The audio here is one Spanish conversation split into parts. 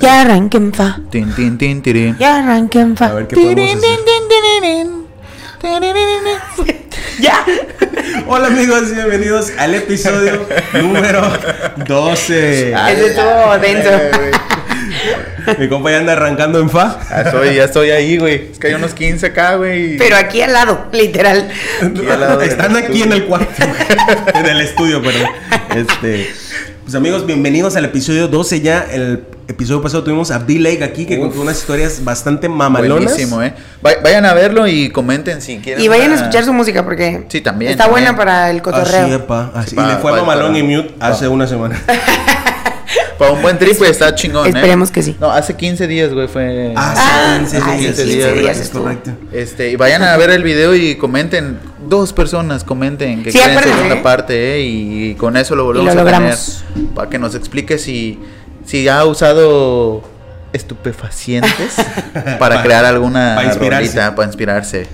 Ya arranquen fa. Tin, tin, tin, tirín. Ya arranquen fa. A ver qué podemos hacer. Ya. Hola amigos, bienvenidos al episodio número 12. Ah, Ese estuvo denso. Mi compa ya anda arrancando en fa. Ya estoy, ya estoy ahí, güey. Es que hay unos 15 acá, güey. Pero aquí al lado, literal. Aquí al lado del Están aquí estudio. en el cuarto, en el estudio, perdón. Este, pues amigos, bienvenidos al episodio 12 ya. El episodio pasado tuvimos a Bill Lake aquí que Uf. contó unas historias bastante mamalonas. Buenísimo, eh. Va- vayan a verlo y comenten si quieren. Y vayan a escuchar su música porque Sí, también, está también. buena para el Así, cotorreo. epa, así. Sí, y le pa- fue pa- mamalón para- y mute hace una semana. Para un buen triple está chingón, eh. Esperemos que sí. No, hace 15 días, güey, fue. Ah, sí, sí, ah, sí, sí, sí, 15 sí, días, sí, güey. es correcto. Este, y vayan a ver el video y comenten. Dos personas comenten que Sí, quieren segunda ¿eh? parte, eh. Y con eso lo volvemos lo a tener. Para que nos explique si, si ha usado estupefacientes para crear alguna Para inspirarse. rolita, para inspirarse.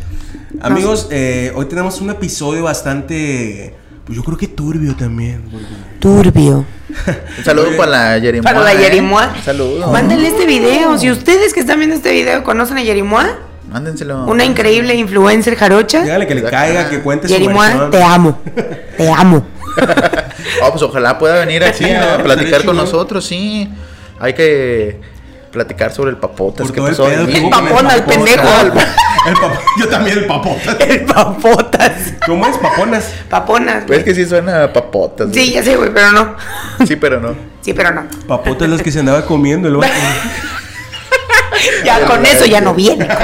Amigos, eh, hoy tenemos un episodio bastante, pues yo creo que turbio también. Turbio. Un saludo para la Yerimoa. Para la eh. Yerimoa. Un saludo. Mándenle este video. Si ustedes que están viendo este video conocen a Yerimoa, Mándenselo. una increíble influencer jarocha. Dígale que le Exacto. caiga, que cuente su Yerimoa, versión. te amo. Te amo. Oh, pues ojalá pueda venir aquí a platicar con nosotros, sí. Hay que platicar sobre el papotas. ¿Qué el pasó? papona, el papota. pendejo. El, pa- el pap- yo también el papota. El papotas. ¿Cómo es paponas? Paponas. Pues es que sí suena a papotas. Sí, güey. ya sé, güey, pero no. Sí, pero no. Sí, pero no. Papotas las que se andaba comiendo el. Ya con eso ya no viene.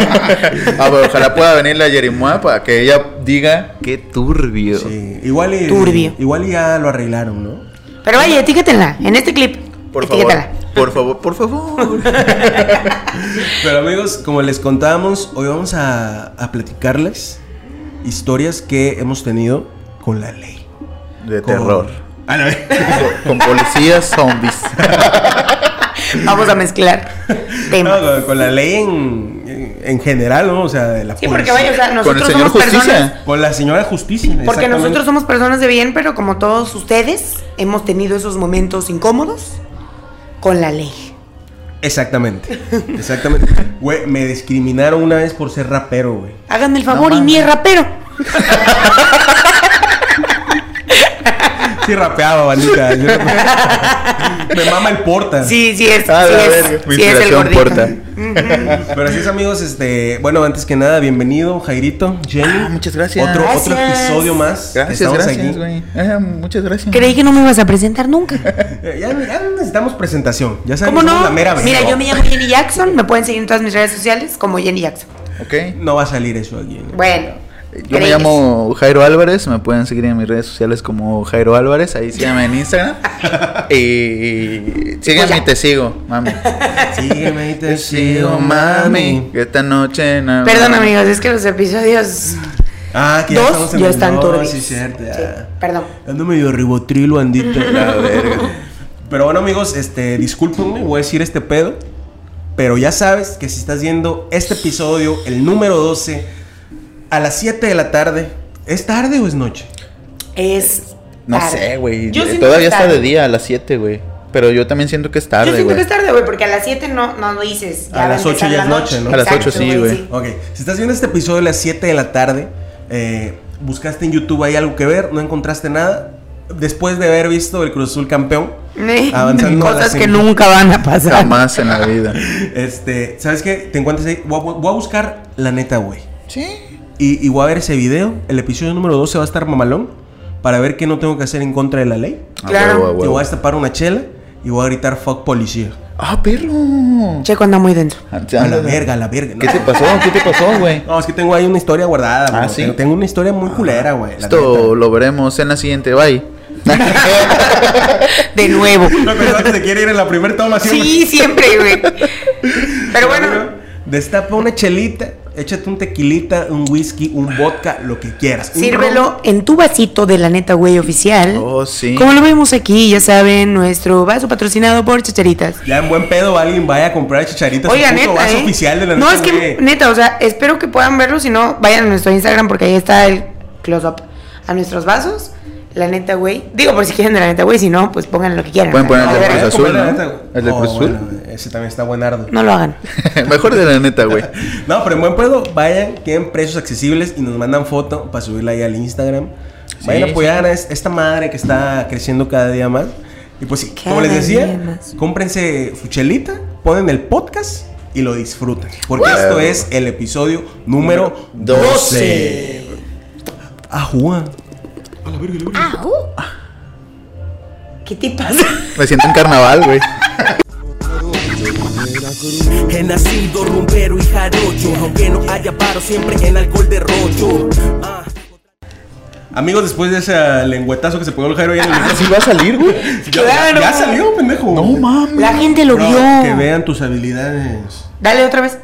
Ah, pero ojalá pueda venir la Yerimoa para que ella diga qué turbio. Sí, igual y, Turbio. igual ya lo arreglaron, ¿no? Pero vaya, etiquétenla en este clip. Por favor. Por favor, por favor. Pero amigos, como les contábamos, hoy vamos a, a platicarles historias que hemos tenido con la ley. De Con- terror. Ah, no, Con policías zombies. Vamos a mezclar temas. no, con, la ley en, en, en general, ¿no? O sea, de la Sí, porque vaya, o sea, nosotros somos Justicia. personas. Con la señora justicia. Porque nosotros somos personas de bien, pero como todos ustedes, hemos tenido esos momentos incómodos con la ley. Exactamente. Exactamente. Güey, me discriminaron una vez por ser rapero, güey. Háganme el favor No y ni es rapero. Sí rapeaba, bandita. Me mama el porta. Sí, sí es. Ah, sí es. Mi sí es el gordito. porta. Pero así es, amigos, este, bueno, antes que nada, bienvenido, Jairito, Jenny. Ah, muchas gracias. Otro, otro episodio más. Gracias, Estamos gracias, aquí. güey. Ah, muchas gracias. Creí que no me ibas a presentar nunca. Eh, Ya, ya necesitamos presentación. Ya ¿Cómo sabemos no? la mera Mira, yo me llamo Jenny Jackson. Me pueden seguir en todas mis redes sociales como Jenny Jackson. Ok. No va a salir eso aquí. Bueno. Yo me llamo Jairo Álvarez, me pueden seguir en mis redes sociales como Jairo Álvarez, ahí síganme en Instagram. y síganme y te sigo, mami. Sígueme y te sigo, mami. Que esta noche no. Perdón, amigos, es que los episodios Ah, que ya dos estamos en ya están dos, turbios. Sí, cierto. Sí, perdón. Ando medio ribotrilo, andito. La verga. Pero bueno, amigos, este, discúlpenme, voy a decir este pedo. Pero ya sabes que si estás viendo este episodio, el número 12, a las 7 de la tarde, ¿es tarde o es noche? Es. No tarde. sé, güey. Yo siento Todavía está de día a las 7, güey. Pero yo también siento que es Yo tarde, siento güey. que es tarde, güey, porque a las 7 no, no lo dices. A las empezar 8 ya la es noche, ¿no? A las Exacto, 8 sí, güey. Ok, si estás viendo este episodio a las 7 de la tarde, eh, buscaste en YouTube ahí algo que ver, no encontraste nada. Después de haber visto el Cruz Azul campeón, Avanzando Cosas que nunca van a pasar. Jamás en la vida. este, ¿sabes qué? Te encuentras ahí. Voy a, voy a buscar la neta, güey. Sí. Y, y voy a ver ese video. El episodio número 12 va a estar mamalón. Para ver qué no tengo que hacer en contra de la ley. Claro. Y voy a destapar una chela y voy a gritar fuck policía. Ah, perro. Checo anda muy denso. A la verga, a la verga. ¿Qué te pasó? ¿Qué te pasó, güey? No, es que tengo ahí una historia guardada. Ah, bro. ¿sí? Tengo, una historia muy culera, güey. la Esto neta. lo veremos en la siguiente. Bye. De nuevo. No, pero antes de quiere ir en la primera toma siempre. Sí, siempre, güey. Pero bueno, Destapa una chelita, échate un tequilita, un whisky, un vodka, lo que quieras. Sírvelo en tu vasito de la neta, güey, oficial. Oh, sí. Como lo vemos aquí, ya saben, nuestro vaso patrocinado por Chacharitas. Ya en buen pedo alguien vaya a comprar chicharitas. Oiga, neta, vaso ¿eh? oficial de la No, neta, es que, güey. neta, o sea, espero que puedan verlo. Si no, vayan a nuestro Instagram porque ahí está el close-up a nuestros vasos. La neta, güey. Digo, por si quieren de la neta, güey. Si no, pues pongan lo que quieran. Pueden poner el de Cruz ¿Cómo Azul, ¿no? ¿El de Oh, Cruz Azul? bueno, ese también está buenardo. No lo hagan. Mejor de la neta, güey. No, pero en buen pedo, vayan, tienen precios accesibles y nos mandan foto para subirla ahí al Instagram. vayan a sí, apoyar a es- esta madre que está creciendo cada día más. Y pues sí, como les decía, cómprense su chelita, ponen el podcast y lo disfrutan. Porque Wow. esto es el episodio número 12. Ajúa. Au. ¿Qué te pasa? Me siento en carnaval, güey. He nacido rumbero y jarocho, aunque no haya paro siempre en alcohol de rocho. Ah. Amigos, después de ese lengüetazo que se pegó el Jairo ahí en el micrófono, Así va a salir, güey. ya, Claro. ya salió, pendejo. No mames. La gente lo Bro, vio. Que vean tus habilidades. Dale otra vez.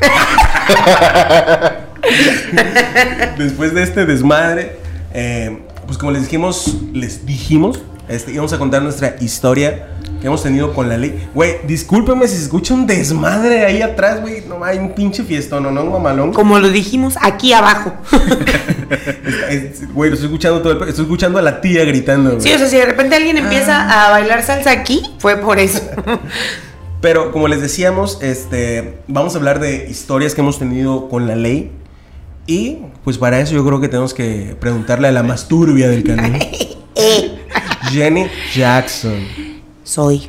Después de este desmadre, eh, pues como les dijimos, les dijimos, este, íbamos a contar nuestra historia que hemos tenido con la ley. Güey, discúlpeme si se escucha un desmadre ahí atrás, güey. No, hay un pinche fiestón, ¿no? Un mamalón. Como lo dijimos aquí abajo. Es- Güey, lo estoy escuchando todo el... Estoy escuchando a la tía gritando, güey. Sí, o sea, si de repente alguien empieza a bailar salsa aquí, fue por eso. Pero como les decíamos, este, vamos a hablar de historias que hemos tenido con la ley. Y pues para eso yo creo que tenemos que preguntarle a la más turbia del canal, Jenny Jackson. soy.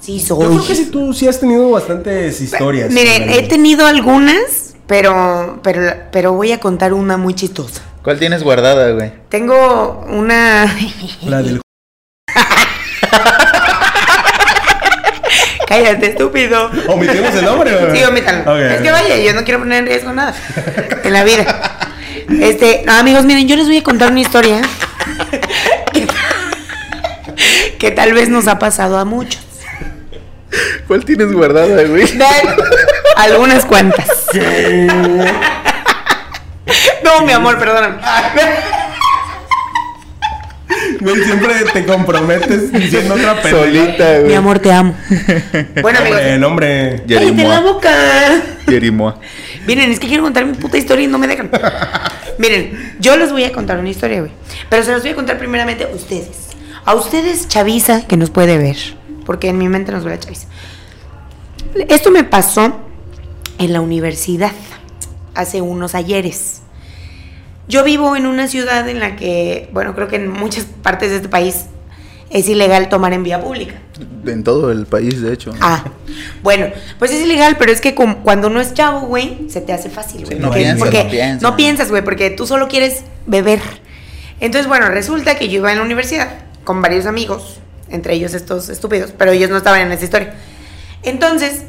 Sí, soy. Yo creo que sí, tú sí has tenido bastantes historias. Miren, con la he tenido algunas, pero, pero, pero voy a contar una muy chistosa. ¿Cuál tienes guardada, güey? Tengo una. La del... Cállate, estúpido. ¿Omitimos el nombre? o- Sí, omítalo. Es que vaya, yo no quiero poner en riesgo nada en la vida. Este, no, amigos, miren, yo les voy a contar una historia que, que tal vez nos ha pasado a muchos. ¿Cuál tienes guardada, güey? De- algunas cuantas. No, mi amor, perdóname. Güey, siempre te comprometes diciendo otra persona. Solita, güey. Mi amor, te amo. Bueno, amigos. Hombre, nombre. ¡Cállate la Yerimoa. boca! Yerimoa. Miren, es que quiero contar mi puta historia y no me dejan. Miren, yo les voy a contar una historia, güey. Pero se las voy a contar primeramente a ustedes. A ustedes, Chavisa, que nos puede ver. Porque en mi mente nos ve la Chavisa. Esto me pasó en la universidad. Hace unos ayeres. Yo vivo en una ciudad en la que, bueno, creo que en muchas partes de este país es ilegal tomar en vía pública. En todo el país, de hecho. Ah, bueno, pues es ilegal, pero es que cuando uno es chavo, güey, se te hace fácil, güey. Sí, no porque, piensas, porque no piensas. no piensas, güey, porque tú solo quieres beber. Entonces, bueno, resulta que yo iba en la universidad con varios amigos, entre ellos estos estúpidos, pero ellos no estaban en esa historia. Entonces,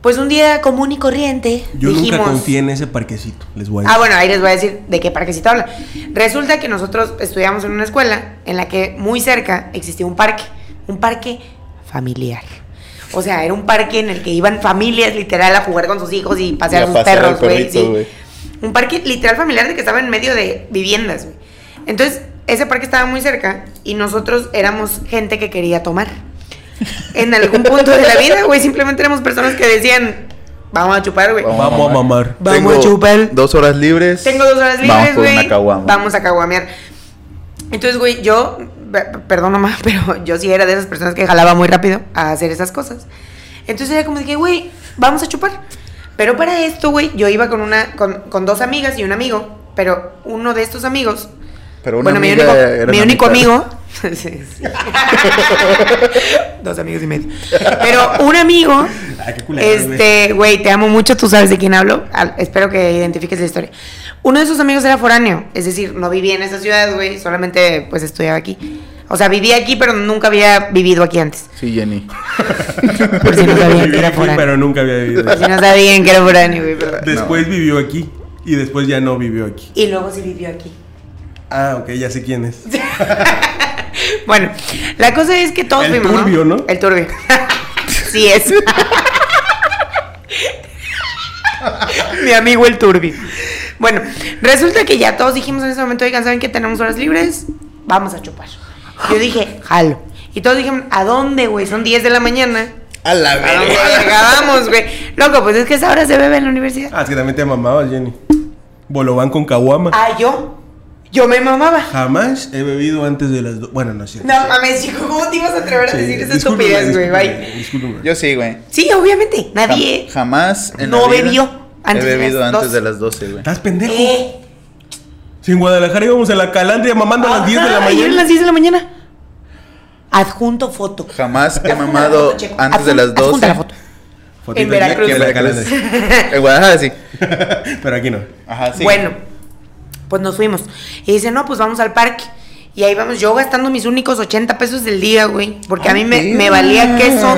pues un día común y corriente, Yo dijimos... nunca confié en ese parquecito. Les voy a Ah, decir. bueno, ahí les voy a decir de qué parquecito habla. Resulta que nosotros estudiamos en una escuela en la que muy cerca existía un parque, un parque familiar. O sea, era un parque en el que iban familias literal a jugar con sus hijos y pasear Y a sus pasear perros, güey. sí. güey. Un parque literal familiar de que estaba en medio de viviendas, güey. Entonces, ese parque estaba muy cerca y nosotros éramos gente que quería tomar. En algún punto de la vida, güey, simplemente éramos personas que decían, vamos a chupar, güey. Vamos a mamar. Vamos Tengo a chupar. Dos horas libres. Tengo dos horas Vamos libres, güey. una caguama. Vamos a caguamear. Entonces, güey, yo, pe- perdón mamá, pero yo sí era de esas personas que jalaba muy rápido a hacer esas cosas. Entonces era como de que, güey, vamos a chupar. Pero para esto, güey, yo iba con una, con, con dos amigas y un amigo, pero uno de estos amigos, Pero una bueno, mi único, era mi único amigo, sí, sí. Dos amigos y medio, pero un amigo, Ay, qué culero, este, güey, te amo mucho, tú sabes de quién hablo, Al- espero que identifiques la historia. Uno de sus amigos era foráneo, es decir, no vivía en esa ciudad, güey, solamente pues estudiaba aquí. O sea, vivía aquí, pero nunca había vivido aquí antes. Sí, Jenny. Por si no sabían que era aquí, foráneo. pero nunca había vivido Por aquí. si no sabían que era foráneo, güey, perdón. Después vivió aquí. Y después ya no vivió aquí. Y luego sí vivió aquí. Ah, ok, ya sé quién es. Bueno, la cosa es que todos El fuimos, turbio, ¿no? El turbio. sí es. Mi amigo el turbio. Bueno, resulta que ya todos dijimos en ese momento, oigan, ¿saben que tenemos horas libres? Vamos a chupar. Yo dije, jalo. Y todos dijeron, ¿a dónde, güey? Son 10 de la mañana. A la ¿A dónde vamos, güey? Loco, pues es que esa hora se bebe en la universidad. Ah, es que también te mamabas, Jenny. Bolobán con Caguama. Ah, yo. Yo me mamaba. Jamás he bebido antes de las dos. Bueno, no es cierto. No mames, chico, ¿cómo te ibas a atrever a Sí, decir esa estupidez, güey? Bye. Yo sí, güey. Sí, obviamente. Nadie. Jam- jamás en No la vida bebió antes he de bebido las antes 12. de las 12, güey. ¿Estás pendejo? Eh. Si en Guadalajara íbamos a la calandria mamando a las 10 de la Ajá, ayer a mañana. las 10 de la mañana. Adjunto foto. Jamás he mamado foto, antes de las adjunta 12. la foto. Fotito En Veracruz. En Veracruz. En Guadalajara sí. Pero aquí no. Ajá, sí. Bueno, pues nos fuimos. Y dice, no, pues vamos al parque. Y ahí vamos, yo gastando mis únicos 80 pesos del día, güey. Porque a mí me, me valía queso.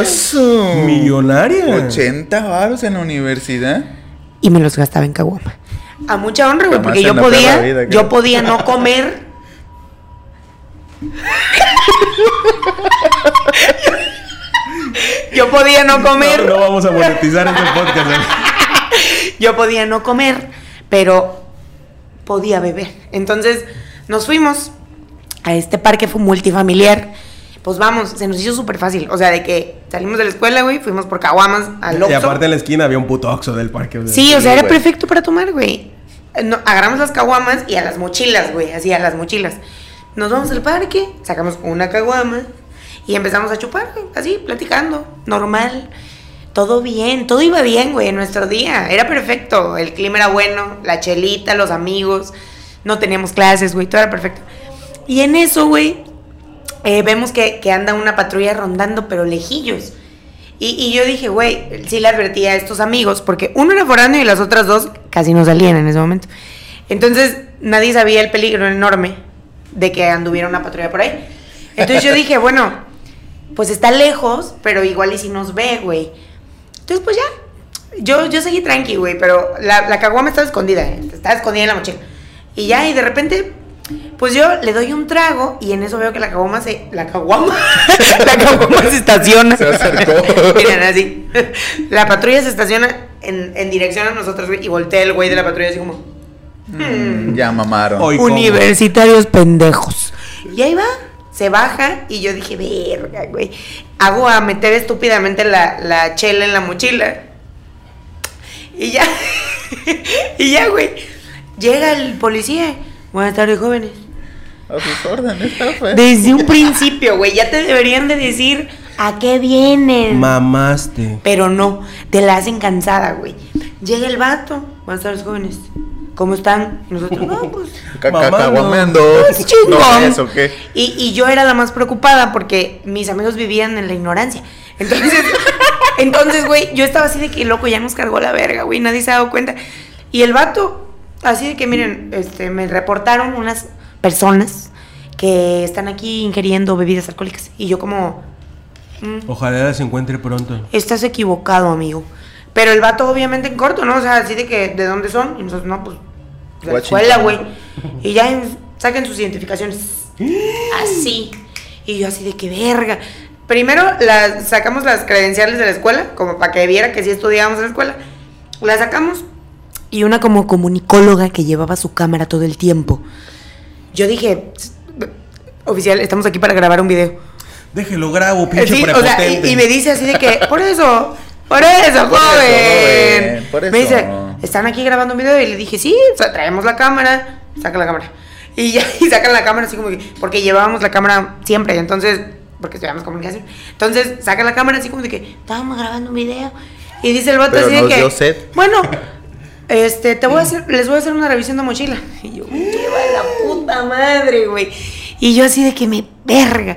¡Oso! Millonaria. 80 varos en la universidad. Y me los gastaba en caguama. A mucha honra, güey, porque yo podía, vida, yo podía no comer. yo podía no comer. No, no vamos a monetizar este podcast. ¿eh? Yo podía no comer, pero podía beber. Entonces nos fuimos a este parque fue multifamiliar. Pues vamos, se nos hizo súper fácil. O sea, de que salimos de la escuela, güey, fuimos por caguamas al Y Oxxo. aparte en la esquina había un puto oxo del parque. Sí, o sea, era güey. perfecto para tomar, güey. No, agarramos las caguamas y a las mochilas, güey, así a las mochilas. Nos vamos al parque, sacamos una caguama y empezamos a chupar, güey, así, platicando, normal. Todo bien, todo iba bien, güey, en nuestro día. Era perfecto, el clima era bueno, la chelita, los amigos, no teníamos clases, güey, todo era perfecto. Y en eso, güey, eh, vemos que, anda una patrulla rondando, pero lejillos. Y, y yo dije, güey, sí le advertí a estos amigos, porque uno era foráneo y las otras dos casi no salían en ese momento. Entonces, nadie sabía el peligro enorme de que anduviera una patrulla por ahí. Entonces yo dije, bueno, pues está lejos, pero igual y si nos ve, güey. Entonces, pues ya. Yo, yo seguí tranqui, güey, pero la, la caguama estaba escondida, ¿eh? estaba escondida en la mochila. Y ya, y de repente, pues yo le doy un trago y en eso veo que la caguama se. La caguama. la caguama se estaciona. Se acercó. Miren, así. La patrulla se estaciona en, en dirección a nosotros, güey, y voltea el güey de la patrulla así como. Mm, ya mamaron. Hoy. Universitarios pendejos. Y ahí va, se baja y yo dije, verga, güey. Hago a meter estúpidamente la, la chela en la mochila. Y ya, y ya, güey. Llega el policía. Buenas tardes, jóvenes. A sus órdenes, jefe. Desde un principio, güey, ya te deberían de decir a qué vienen. Mamaste. Pero no, te la hacen cansada, güey. Llega el vato. Buenas tardes, jóvenes. ¿Cómo están? Nosotros, no, pues. Caguameando. Pues chingón. No, eso qué. Y, y yo era la más preocupada porque mis amigos vivían en la ignorancia. Entonces, entonces, güey, yo estaba así de que loco, ya nos cargó la verga, güey, nadie se ha dado cuenta. Y el vato, así de que miren, este, me reportaron unas personas que están aquí ingiriendo bebidas alcohólicas. Y yo como, mm, Ojalá se encuentre pronto. estás equivocado, amigo. Pero el vato obviamente en corto, ¿no? O sea, así de que, ¿de dónde son? Y nosotros, no, pues, de la escuela, güey. Y ya en- saquen sus identificaciones. Así. Y yo así de que verga. Primero las, sacamos las credenciales de la escuela, como para que viera que sí estudiábamos en la escuela. Las sacamos. Y una como comunicóloga que llevaba su cámara todo el tiempo. Yo dije, oficial, estamos aquí para grabar un video. Déjelo grabo, pinche Sí, o sea, prepotente. y, y me dice así de que, por eso, por eso, Por eso, joven. por Me eso. dice, están aquí grabando un video y le dije, sí, traemos la cámara, saca la cámara. Y ya, y sacan la cámara así como que, porque llevábamos la cámara siempre, entonces, porque estudiamos comunicación. Entonces, sacan la cámara así como de que, estábamos grabando un video. Y dice el vato Pero así de que, dio sed. bueno, este, te voy a hacer, les voy a hacer una revisión de mochila. Y yo, lleva la puta madre, güey. Y yo así de que me verga.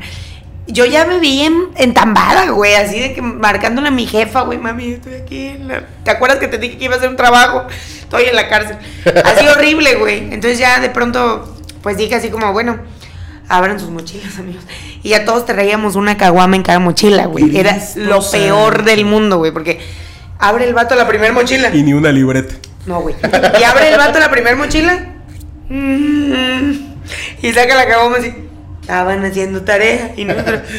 Yo ya me vi en, entambada, güey, así de que marcándole a mi jefa, güey, mami, estoy aquí. en la- ¿Te acuerdas que te dije que iba a hacer un trabajo? Estoy en la cárcel. Así horrible, güey. Entonces ya de pronto, pues dije así como, bueno, abran sus mochilas, amigos. Y ya todos traíamos una caguama en cada mochila, güey. Era lo peor del mundo, güey, porque abre el vato la primera mochila. Y ni una libreta. No, güey. Y abre el vato la primera mochila. Mm, Y saca la caguama así. Estaban haciendo tarea. Y nosotros.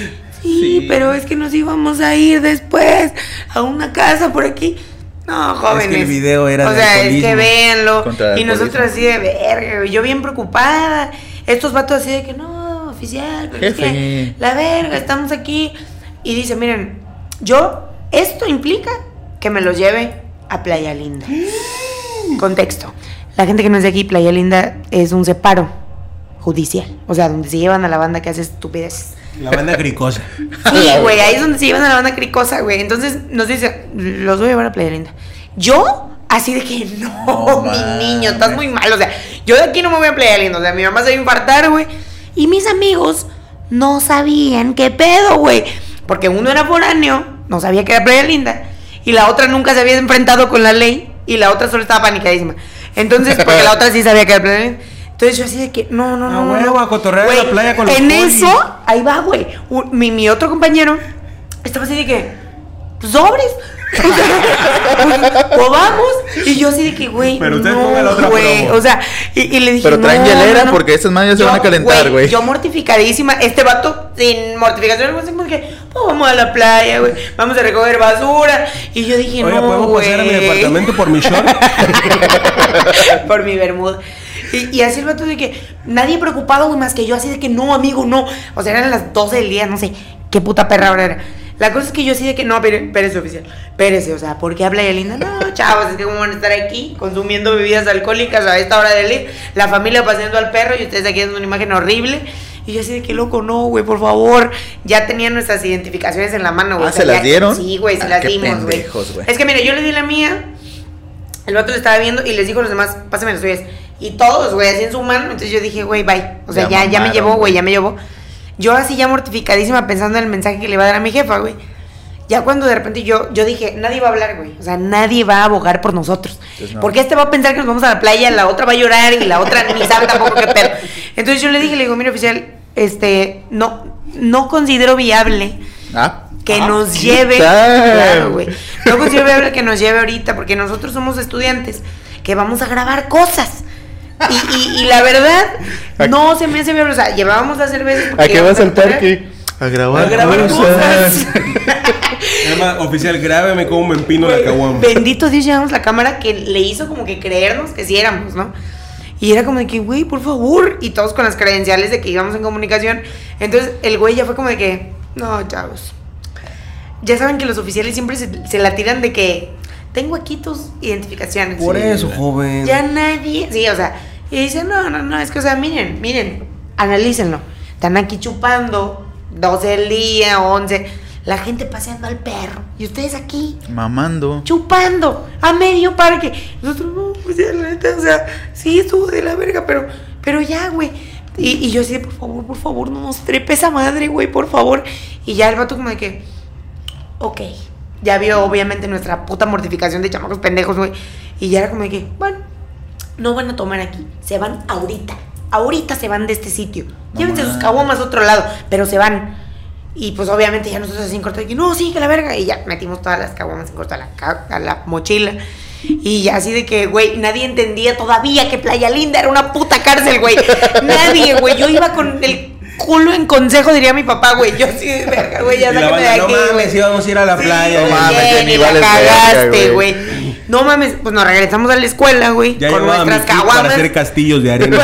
Sí, Sí. pero es que nos íbamos a ir después a una casa por aquí. No, jóvenes. el video era O sea, es que véanlo. Y nosotros así de verga. Yo bien preocupada. Estos vatos así de que no, oficial, pero es que la verga, estamos aquí. Y dice, miren, yo, esto implica que me los lleve a Playa Linda. Contexto. La gente que no es de aquí, Playa Linda, es un separo judicial. O sea, donde se llevan a la banda que hace estupideces. La banda gricosa. Sí, güey, ahí es donde se llevan a la banda cricosa, güey. Entonces nos dice, los voy a llevar a Playa Linda. Yo, así de que, no, No mi niño, estás muy mal. O sea, yo de aquí no me voy a Playa Linda. O sea, mi mamá se va a infartar, güey. Y mis amigos no sabían qué pedo, güey. Porque uno era foráneo, no sabía que era Playa Linda. Y la otra nunca se había enfrentado con la ley. Y la otra solo estaba panicadísima. Entonces, porque la otra sí sabía que era Playa Linda. Entonces yo así de que, no, no, Ah, no, no, huevo, no. a cotorrear en la playa con los En polis. eso, ahí va, güey. Mi, mi otro compañero estaba así de que, pues, sobres. O pues, vamos. Y yo así de que, güey, Pero usted no, la otra güey. promo. O sea, y, y le dije, Pero traen no, hielera no, no. porque estas madres se van a calentar, güey. Yo mortificadísima. Este vato, sin mortificación, algo así como que, pues, vamos a la playa, güey. Vamos a recoger basura. Y yo dije, Oiga, no, ¿podemos güey. pasar a mi departamento por mi short? por mi bermuda. Y, y así el vato de que nadie preocupado, güey, más que yo, así de que no, amigo, no. O sea, eran las 12 del día, no sé qué puta perra hora era. La cosa es que yo así de que no, espérese oficial, espérese, o sea, ¿por qué habla ella linda? No, chavos, es que cómo van a estar aquí consumiendo bebidas alcohólicas a esta hora del día, la familia paseando al perro y ustedes aquí haciendo una imagen horrible. Y yo así de que loco, no, güey, por favor. Ya tenían nuestras identificaciones en la mano, güey. Ah, o sea, ¿se las dieron? Sí, güey, se Ah, las dimos, güey. Es que mira, yo le di la mía, el vato le estaba viendo y les dijo a los demás, pásenme las suyas. Y todos, güey, así en su mano. Entonces yo dije, güey, bye. O sea, Ya ya, ya, me llevó, güey, ya me llevó. Yo así ya mortificadísima pensando en el mensaje que le iba a dar a mi jefa, güey. Ya cuando de repente yo, yo dije, nadie va a hablar, güey. O sea, nadie va a abogar por nosotros. No. Porque este va a pensar que nos vamos a la playa, la otra va a llorar y la otra ni sabe tampoco qué pedo. Entonces yo le dije, le digo, mire oficial, este, no, no considero viable Ah. que Ah, nos lleve. Claro, güey. No considero viable que nos lleve ahorita, porque nosotros somos estudiantes que vamos a grabar cosas. Y, y, y la verdad, no se me hace viable. O sea, llevábamos las cervezas. porque ¿A qué vas al parque? A grabar, A grabar cosas. Además, oficial, grábeme cómo me empino la caguama. Bendito Dios, llevamos la cámara que le hizo como que creernos que sí éramos, ¿no? Y era como de que, güey, por favor. Y todos con las credenciales de que íbamos en comunicación. Entonces el güey ya fue como de que, no, chavos. Ya saben que los oficiales siempre se, se la tiran de que tengo aquí tus identificaciones. Por Sí. eso, joven. Ya nadie, sí, o sea, y dicen, no, no, no, es que, o sea, miren, miren, analícenlo. Están aquí chupando, 12 del día, 11, la gente paseando al perro, y ustedes aquí, Mamando. chupando, a medio parque. Nosotros, no, pues ya, la neta, o sea, sí, estuvo de la verga, pero, pero ya, güey. Y, y yo así, por favor, por favor, no nos trepe esa madre, güey, por favor. Y ya el vato como de que, ok. Ya vio, obviamente, nuestra puta mortificación de chamacos pendejos, güey. Y ya era como de que, bueno, no van a tomar aquí, se van ahorita. Ahorita se van de este sitio. No Llévense sus caguamas a otro lado, pero se van. Y pues obviamente ya nosotros así en corto que, no, sí, que la verga. Y ya metimos todas las caguamas en corto a la, a la mochila. Y ya así de que, güey, nadie entendía todavía que Playa Linda era una puta cárcel, güey. Nadie, güey. Yo iba con el culo en consejo, diría mi papá, güey. Yo sí, de verga, güey, ya Y sácame de banda, no aquí, mames, íbamos a ir a la Sí, playa. No mames, y cagaste, güey. No mames, pues nos regresamos a la escuela, güey. Ya con nuestras kit para caguamas. hacer castillos de arena.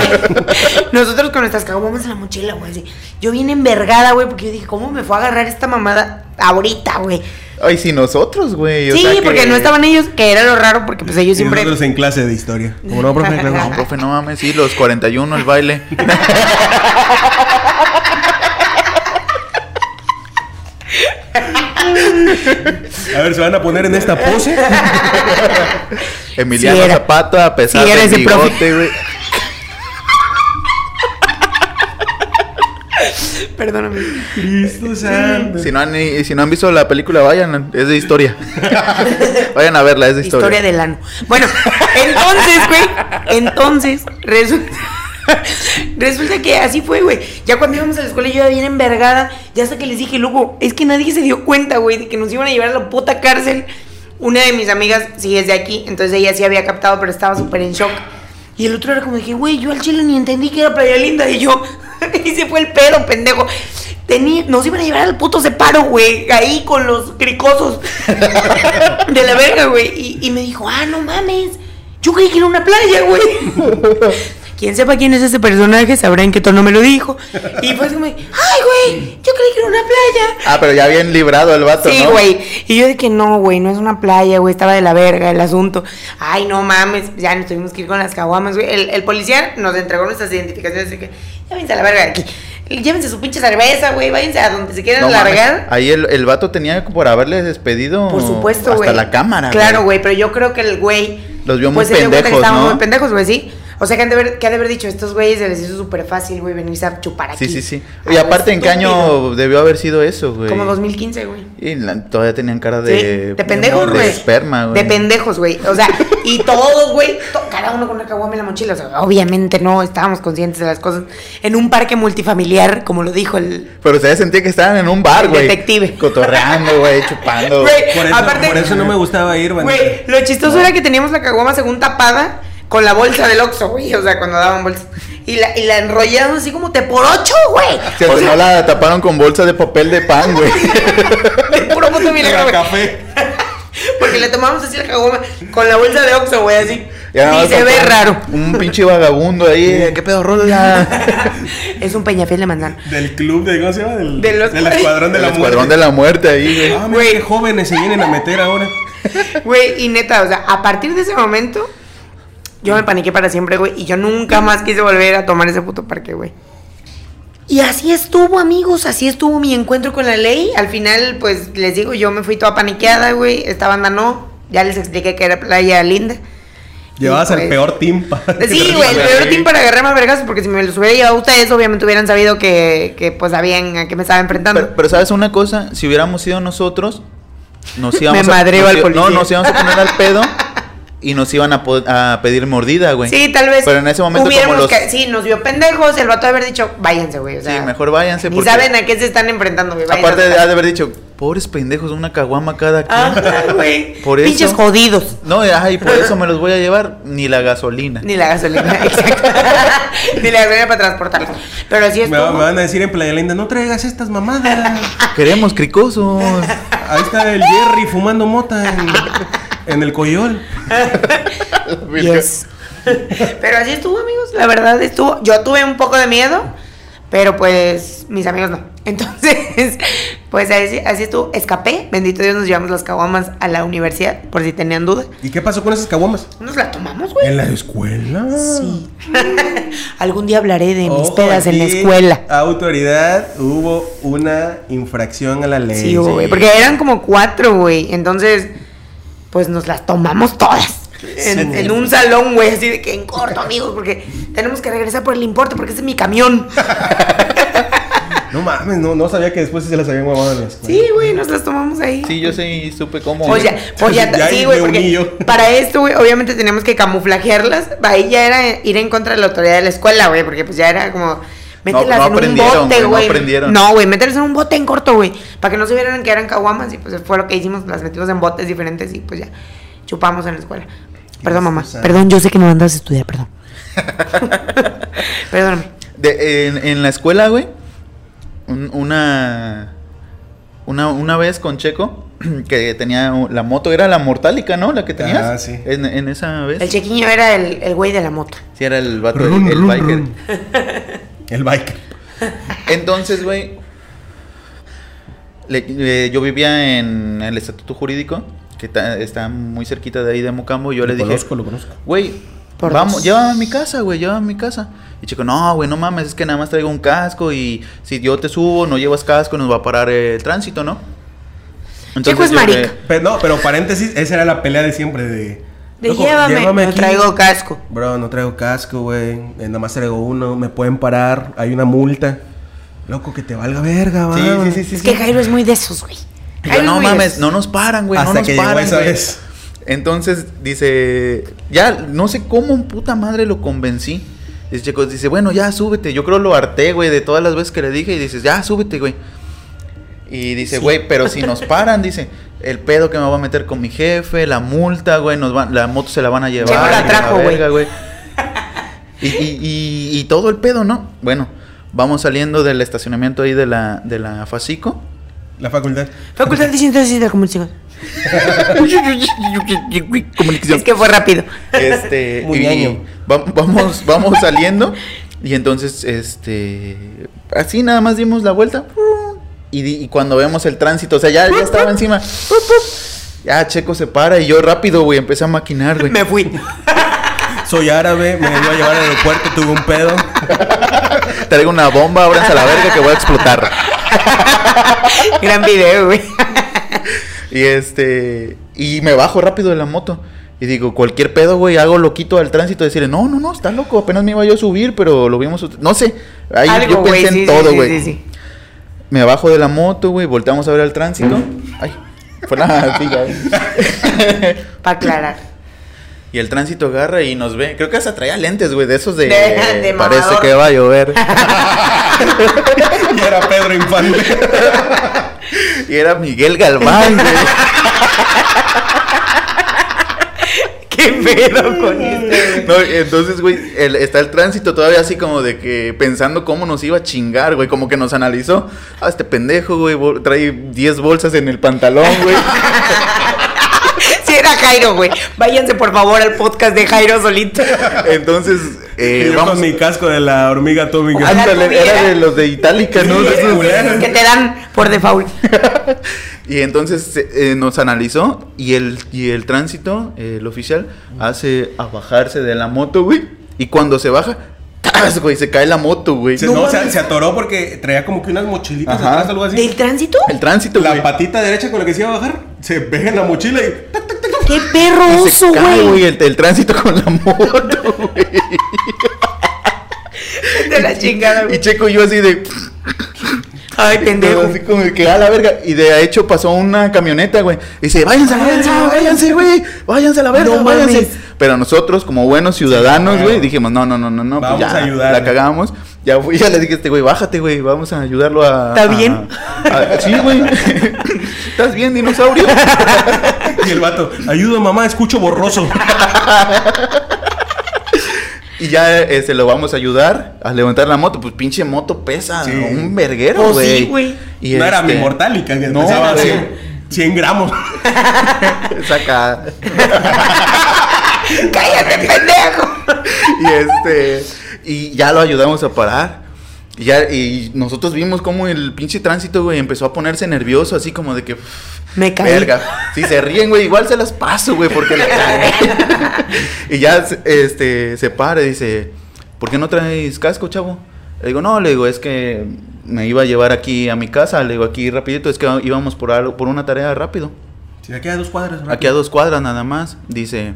Nosotros con nuestras caguamas en la mochila, güey. así. Yo bien envergada, güey, porque yo dije, ¿cómo me fue a agarrar esta mamada ahorita, güey? Ay, si nosotros, güey. o Sí, que- porque no estaban ellos, que era lo raro, porque pues ellos Y siempre. nosotros en clase de historia. Como no, profe, luego. No, profe, no mames, sí, los 41, el baile. A ver, ¿se van a poner en esta pose? Emiliano Sí. Zapata, a pesar Sí del bigote, güey. Perdóname. Cristo santo. Si no, han, si no han visto la película, vayan, es de historia. vayan a verla, es de historia. Historia del ano. Bueno, entonces, güey. Entonces, resulta. Resulta que así fue, güey. Ya cuando íbamos a la escuela yo iba bien envergada. Ya hasta que les dije, loco, es que nadie se dio cuenta, güey, de que nos iban a llevar a la puta cárcel. Una de mis amigas sí es de aquí, entonces ella sí había captado, pero estaba súper en shock. Y el otro era como dije, güey, yo al chile ni entendí que era Playa Linda. Y yo, y se fue el pedo, pendejo. Tenía, nos iban a llevar al puto separo, güey, ahí con los cricosos de la verga, güey. Y, y me dijo, ah, no mames. Yo creí que era una playa, güey. Quien sepa quién es ese personaje sabrá en qué tono me lo dijo. Y fue como, ay, güey, yo creí que era una playa. Ah, pero ya bien librado el vato, Sí, ¿no? güey. Y yo de que no, güey, no es una playa, güey, estaba de la verga el asunto. Ay, no mames, ya nos tuvimos que ir con las caguamas, güey. El, el policía nos entregó nuestras identificaciones, así que ya a la verga de aquí. Llévense su pinche cerveza, güey, váyanse a donde se quieran No mames, largar. Ahí el, el vato tenía por haberle despedido Por supuesto, hasta la cámara. Claro, güey, pero yo creo que el güey. Los vio muy pues, que pendejos, ¿no? muy pendejos, güey, sí. O sea, que han de haber, que han de haber dicho, estos güeyes se les hizo súper fácil, güey, venirse a chupar aquí. Sí, sí, sí. A Y aparte, ¿en qué año debió haber sido eso, güey? Como 2015, güey. Y la- todavía tenían cara Sí, de... de pendejos, de güey. esperma, güey. De pendejos, güey. O sea, y todos, güey, to- cada uno con una caguama en la mochila. O sea, obviamente no estábamos conscientes de las cosas. En un parque multifamiliar, como lo dijo el. Pero ustedes sentía que estaban en un bar, güey. detective. Cotorreando, güey, chupando. Güey, Por eso, aparte, por eso no me gustaba ir. Güey, lo chistoso era que teníamos la caguama según tapada con la bolsa del Oxxo, güey. O sea, cuando daban bolsas. Y la, y la enrollaron así como te por ocho, güey. Si o sea, final la taparon con bolsa de papel de pan, güey. de puro puto milagro, güey. café. Porque le tomamos así la caguama con la bolsa de Oxxo, güey, así. Ya y se ve raro. Un pinche vagabundo ahí. ¿Qué pedo, rola? Es un peñafiel de manzana. Del club de, ¿cómo se llama? Del, De los- del escuadrón de la escuadrón muerte. de la muerte ahí, güey. Ah, mira qué jóvenes se vienen a meter ahora. Güey, y neta, o sea, a partir de ese momento, yo me paniqué para siempre, güey. Y yo nunca más quise volver a tomar ese puto parque, güey. Y así estuvo, amigos, así estuvo mi encuentro con la ley. Al final, pues, les digo, yo me fui toda paniqueada, güey. Esta banda no. Ya les expliqué que era playa linda. Llevabas Y, el pues, peor team para. Sí, güey, el peor team para agarrarme a vergas, porque si me los hubiera llevado a ustedes, obviamente hubieran sabido que, que pues, sabían a qué me estaba enfrentando. Pero, pero ¿sabes una cosa? Si hubiéramos sido nosotros, nos íbamos Me a... madreo nos al i- policía. No, nos íbamos a poner al pedo y nos iban a, a pedir mordida, güey. Sí, tal vez. Pero en ese momento como los... que- sí, nos vio pendejos. El vato de haber dicho, váyanse, güey. O sea, Sí, mejor váyanse Ni porque- saben a qué se están enfrentando, güey. Aparte de, haber dicho, pobres pendejos, una caguama cada quien. Ajá, güey. Por eso- Pinches jodidos. No, ay, por eso me los voy a llevar, ni la gasolina. Ni la gasolina, exacto. Ni la gasolina para transportarlos. Pero así es. Me, va- me van a decir en Playa Linda, no traigas estas mamadas. Queremos cricosos. Ahí está el Jerry fumando mota en, en el coyol. Yes. Pero así estuvo, amigos. La verdad estuvo. Yo tuve un poco de miedo, pero pues mis amigos no. Entonces, pues así, así estuvo. Escapé. Bendito Dios, nos llevamos las caguamas a la universidad, por si tenían duda. ¿Y qué pasó con esas caguamas? Nos la tomamos, güey. ¿En la escuela? Sí. Algún día hablaré de mis Ojo, pedas en la escuela. Autoridad, hubo una infracción a la ley. Sí, güey. Porque eran como cuatro, güey. Entonces, pues nos las tomamos todas. En, Sí. en un salón, güey, así de que en corto, amigos, porque tenemos que regresar por el importe, porque ese es mi camión. No mames, no, no sabía que después sí se las habían guardado en la escuela. Sí, güey, nos las tomamos ahí. Sí, yo sí supe cómo. O sea, pues ya, Ya sí, güey, porque yo. para esto, güey, obviamente teníamos que camuflajearlas. Ahí ya era ir en contra de la autoridad de la escuela, güey, porque pues ya era como. Mételas no en un aprendieron, bote, güey, no güey. aprendieron. No, güey, mételas en un bote en corto, güey. Para que no se vieran que eran caguamas. Y pues fue lo que hicimos, las metimos en botes diferentes y pues ya chupamos en la escuela. Perdón, mamá. Perdón, yo sé que me mandas a estudiar, perdón. Perdóname. De- en, en la escuela, güey, un- una, una una vez con Checo que tenía la moto era la Mortálica, ¿no? La que tenías. Ah, sí. En, en esa vez. El chequiño era el, el güey de la moto. Sí, era el vato, Run, el, biker. run. El biker. Entonces, güey, le- le- yo vivía en el estatuto jurídico, que ta- está muy cerquita de ahí de Mocambo. y Yo lo le dije, conozco, lo conozco. güey, vamos, dos. llévame a mi casa, güey, llévame a mi casa. Y chico, no, güey, no mames, es que nada más traigo un casco y si yo te subo, no llevas casco, nos va a parar el tránsito, ¿no? Checo es yo le- marica. Pero, no, pero paréntesis, esa era la pelea de siempre de... De "Loco, llévame, no aquí". traigo casco. Bro, no traigo casco, güey. Eh, Nada más traigo uno. Me pueden parar. Hay una multa. Loco, que te valga verga, Sí, va. sí, sí, sí. Es sí. que Jairo es muy de esos, güey. Yo, es no mames, no nos paran, güey, no Hasta nos que llegó paran, esa vez. Entonces dice, ya no sé cómo en puta madre lo convencí. Dice, Checo, dice, bueno, ya súbete. Yo creo lo harté, güey, de todas las veces que le dije. Y dices, ya súbete, güey. Y dice, güey, pero si nos paran, dice, el pedo que me va a meter con mi jefe, la multa, güey, nos van, la moto se la van a llevar. Checo la y trajo, güey. verga, Y, y, y- y todo el pedo, ¿no? Bueno, vamos saliendo del estacionamiento ahí de la, de la Facico. La facultad. Facultad de Ciencias y de Comunicación. Es que fue rápido. Este, Muy y vamos, vamos saliendo. Y entonces, este. Así nada más dimos la vuelta. Y, di- y cuando vemos el tránsito, o sea, ya, ya estaba encima. Ya Checo se para y yo rápido, güey, empecé a maquinar, güey. Me fui. Soy árabe, me iba a llevar al aeropuerto, tuve un pedo. Traigo una bomba, ábranse a la verga que voy a explotar. Gran video, güey. Y este. Y me bajo rápido de la moto. Y digo, cualquier pedo, güey, hago loquito al tránsito. Decirle, no, no, no, estás loco. Apenas me iba yo a subir, pero lo vimos. No sé. Ahí Algo, yo pensé sí, en todo, sí, güey. sí, sí. Me bajo de la moto, güey. Volteamos a ver el tránsito. Ay, fue la silla, güey. Para aclarar. Y el tránsito agarra y nos ve. Creo que hasta traía lentes, güey, de esos de. De- de parece mamador. que va a llover. Y era Pedro Infante. y era Miguel Galván, güey. ¿Qué pedo con este? No, entonces, güey, el- está el tránsito todavía así como de que pensando cómo nos iba a chingar, güey, como que nos analizó. Ah, este pendejo, güey, trae 10 bolsas en el pantalón, güey. Sí, era Jairo, güey. Váyanse, por favor, al podcast de Jairo solito. Entonces, eh, vamos. con mi casco de la hormiga atómica. Ándale, era de los de Itálica, ¿no? Esos- Que te dan por default. Y entonces eh, nos analizó y el, y el tránsito, eh, el oficial, hace a bajarse de la moto, güey. Y cuando se baja, ¡tas, güey! Se cae la moto, güey. Se, No no, se, atoró porque traía como que unas mochilitas Ajá. atrás, algo así. ¿Del tránsito? El tránsito, La güey. patita derecha con la que se iba a bajar se pega en la mochila y. ¡tac! ¡Qué perro oso, güey! el, el tránsito con la moto, güey. De la chingada, Y güey. Checo y yo así de... Ay, pendejo. Así como de que a la verga. Y de hecho pasó una camioneta, güey. Y dice, váyanse a la verga, váyanse, güey. Váyanse a la verga, No váyanse. mames. Pero nosotros, como buenos ciudadanos, güey, dijimos, no, no, no, no, no. pues Vamos ya, a ayudar. La cagamos. Ya, fui, ya le dije a este güey, bájate, güey. Vamos a ayudarlo a. ¿Está a- bien? a- sí, güey. ¿Estás bien, dinosaurio? Y el vato, ayuda mamá, escucho borroso. y ya eh, se lo vamos a ayudar a levantar la moto. Pues pinche moto pesa Sí. un verguero, güey. sí, güey. Y no era mi este, mortálica, que no, pesaba güey. 100, 100 gramos. Saca. ¡Cállate, pendejo! y este y ya lo ayudamos a parar y ya y nosotros vimos cómo el pinche tránsito güey empezó a ponerse nervioso así como de que Me caí. verga si se ríen güey igual se las paso güey porque la cagué. y ya se- este se para y dice ¿por qué no traes casco chavo? le digo no le digo es que me iba a llevar aquí a mi casa le digo aquí rapidito es que íbamos por algo por una tarea rápido Si aquí a dos cuadras. Aquí a dos cuadras nada más. Dice.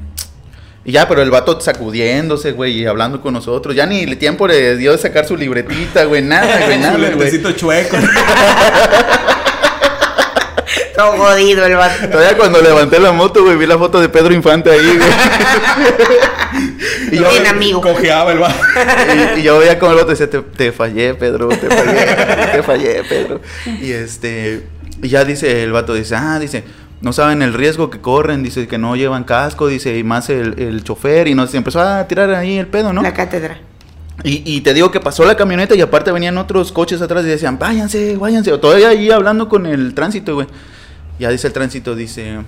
Y ya, pero el vato sacudiéndose, güey, y hablando con nosotros. Ya ni le tiempo le dio de sacar su libretita, güey, nada, güey, nada, güey. chueco. Todo jodido el vato. Todavía cuando levanté la moto, güey, vi la foto de Pedro Infante ahí, güey. y, yo, Bien, amigo. Cojeaba el vato. y, y yo veía como el vato decía, te, te fallé, Pedro, te fallé, te fallé, Pedro. Y este, y ya dice, el vato dice, ah, dice, no saben el riesgo que corren, dice que no llevan casco, dice, y más el, el chofer, y nos empezó a tirar ahí el pedo, ¿no? La cátedra. Y, y te digo que pasó la camioneta y aparte venían otros coches atrás y decían, váyanse, váyanse. O todavía ahí hablando con el tránsito, güey. Ya dice el tránsito, dice,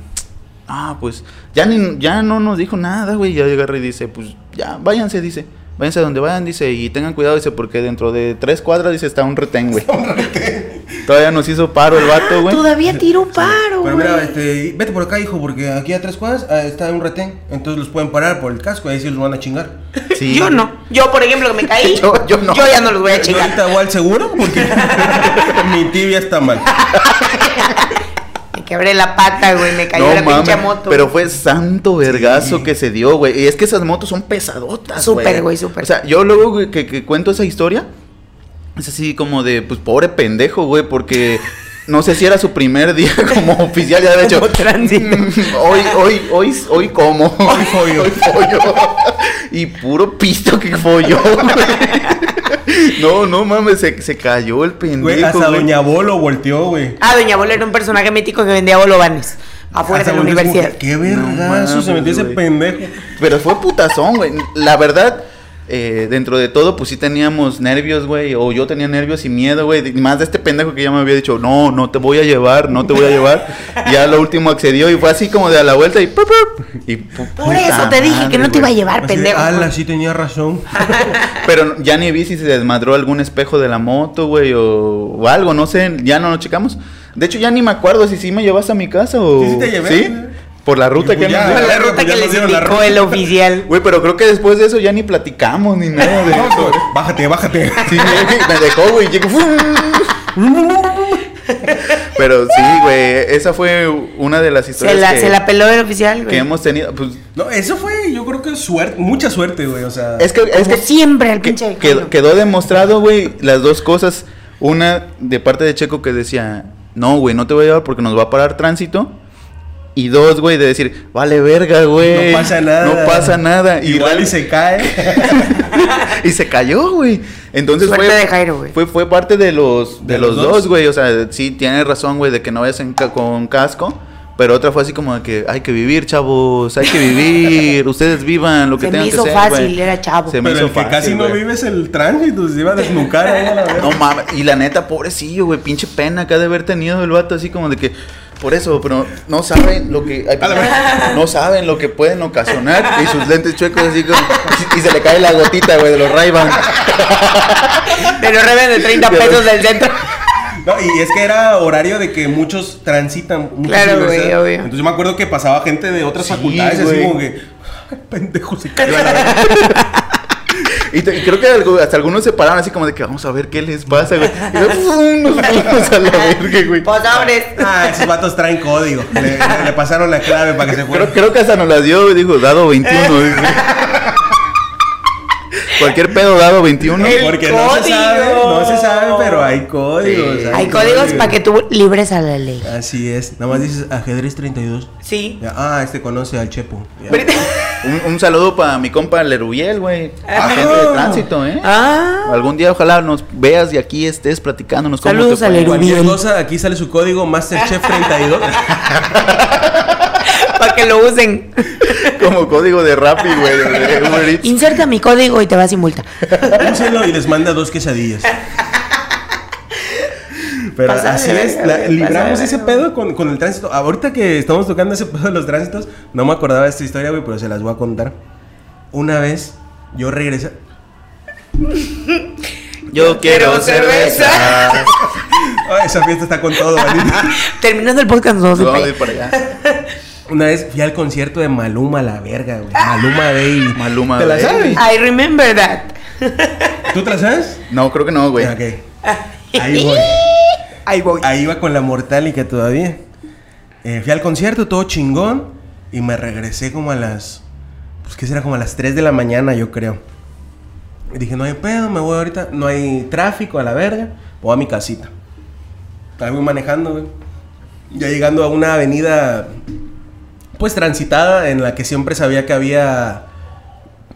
ah, pues ya, ni, ya no nos dijo nada, güey. Ya agarra y dice, pues ya, váyanse, dice. Váyanse a donde vayan, dice, y tengan cuidado, dice, porque dentro de tres cuadras, dice, está un retén, güey. Todavía nos hizo paro el vato, güey. Todavía tiro paro, Pero güey. mira, este, vete por acá, hijo, porque aquí a tres cuadras ah, está un retén. Entonces los pueden parar por el casco, ahí sí los van a chingar. Sí. Yo no. Yo, por ejemplo, que me caí. Yo- yo no. ya no los voy a Yo chingar. ahorita voy al seguro porque mi tibia está mal. Quebré la pata, güey. Me cayó No la pinche mames, moto. pero fue santo vergazo Sí. que se dio, güey. Y es que esas motos son pesadotas, Súper, güey, súper. O sea, yo luego güey, que, que cuento esa historia, es así como de, pues, pobre pendejo, güey, porque no sé si era su primer día como oficial, ya de hecho. Como tránsito. hoy, hoy, hoy, hoy como. Hoy follo. Hoy follo. y puro pisto que folló, güey. No, no mames, se, se cayó el pendejo. Güey, hasta güey. Doña Bolo volteó, güey. Ah, Doña Bola era un personaje mítico que vendía bolovanes. Afuera Hasta de la como universidad. que, Qué No vergazo se metió ese pendejo. Pero fue putazón, güey. La verdad, eh, dentro de todo, pues sí teníamos nervios, güey. O yo tenía nervios y miedo, güey. Más de este pendejo que ya me había dicho, no, no te voy a llevar, no te voy a llevar. Y ya lo último accedió y fue así como de a la vuelta y... ¡pup, pup! y pu- Por eso te dije que no te iba a llevar, Así de, pendejo. Ala, sí tenía razón. Pero ya ni vi si se desmadró algún espejo de la moto, güey, o, o algo, no sé, ya no lo checamos. De hecho, ya ni me acuerdo si sí me llevaste a mi casa o... Sí, sí te llevé, ¿Sí? Por la ruta Y que ya, nos- la ruta que les dieron la indicó ruta. el oficial. Güey, pero creo que después de eso ya ni platicamos ni nada de No, eso. pues, bájate, bájate. Sí, me dejó, güey. llegó, Pero sí, güey, esa fue una de las Se historias la, que, se la peló el oficial, que güey. hemos tenido. Pues, No, eso fue, yo creo que suerte, mucha suerte, güey. O sea, es que, es que siempre al que- pinche quedó, Jairo. quedó demostrado, güey, las dos cosas. Una de parte de Checo que decía, no, güey, no te voy a llevar porque nos va a parar tránsito. Y dos, güey, de decir, vale verga, güey. no pasa nada. No pasa nada. Y Igual y real- se cae. y se cayó, güey. Entonces Suerte fue, de Jairo, güey. fue fue parte de los de, De los, los dos, dos. güey. O sea, sí tienes razón, güey, de que no vayas en ca- con casco. Pero otra fue así como de que hay que vivir, chavos, hay que vivir. Ustedes vivan lo que Se me tengan que hizo ser. fácil, güey. era chavo. Se me Pero hizo el que fácil, casi no vives el tránsito, se iba a desnucar ahí a la verga. No mames, y la neta, pobrecillo, güey, pinche pena que ha de haber tenido el vato así como de que, por eso, pero no saben lo que, ay, no saben lo que pueden ocasionar y sus lentes chuecos así como, y se le cae la gotita, güey, de los ray De los reven de 30 pesos del centro. No, y es que era horario de que muchos transitan. muchos Claro, güey, obvio. Entonces yo me acuerdo que pasaba gente de otras Sí, facultades así como que, "Ay, pendejo, se cayó a la verga". Y, te- y creo que algo- hasta algunos se pararon así como de que vamos a ver qué les pasa, güey. Y ¡pum! nos fuimos a la verga, güey. Pues sobres. Ah, esos vatos traen código. Le, le- le pasaron la clave para que se fuera. Creo, creo que hasta nos las dio y dijo, dado 21. Cualquier pedo dado 21. El Porque no se sabe, no se sabe, pero hay códigos. Sí. Hay códigos para que tú libres a la ley. Así es. Nada más dices ajedrez 32. Sí. Ya, ah, este conoce al Chepo. Un, un saludo para mi compa Lerubiel, güey. Ah. Agente de tránsito, ¿eh? Ah. Algún día ojalá nos veas y aquí estés platicándonos cómo Saludos te a. Lerubiel. Cualquier cosa, aquí sale su código Masterchef 32. Para que lo usen. Como código de Rappi, güey. Inserta mi código y te vas sin multa. Úsenlo y les manda dos quesadillas. Pero así es, la- libramos ese pedo con, con el tránsito. Ahorita que estamos tocando ese pedo de los tránsitos, no me acordaba de esta historia, güey, pero se las voy a contar. Una vez yo regresé. Yo quiero cerveza. Ay, esa fiesta está con todo. Terminando el podcast, a ir ir para allá. Una vez fui al concierto de Maluma, la verga, güey. Maluma Baby. Maluma ¿Te la Baby. sabes? I remember that. ¿Tú te la sabes? No, creo que no, güey. Ok. Ahí voy. Ahí voy. Ahí iba con la mortálica todavía. Eh, fui al concierto, todo chingón. Y me regresé como a las. Pues que será como a las 3 de la mañana, yo creo. Y dije, no hay pedo, me voy ahorita. No hay tráfico a la verga. Voy a mi casita. Ahí voy manejando, güey. Ya llegando a una avenida. Pues transitada, en la que siempre sabía que había.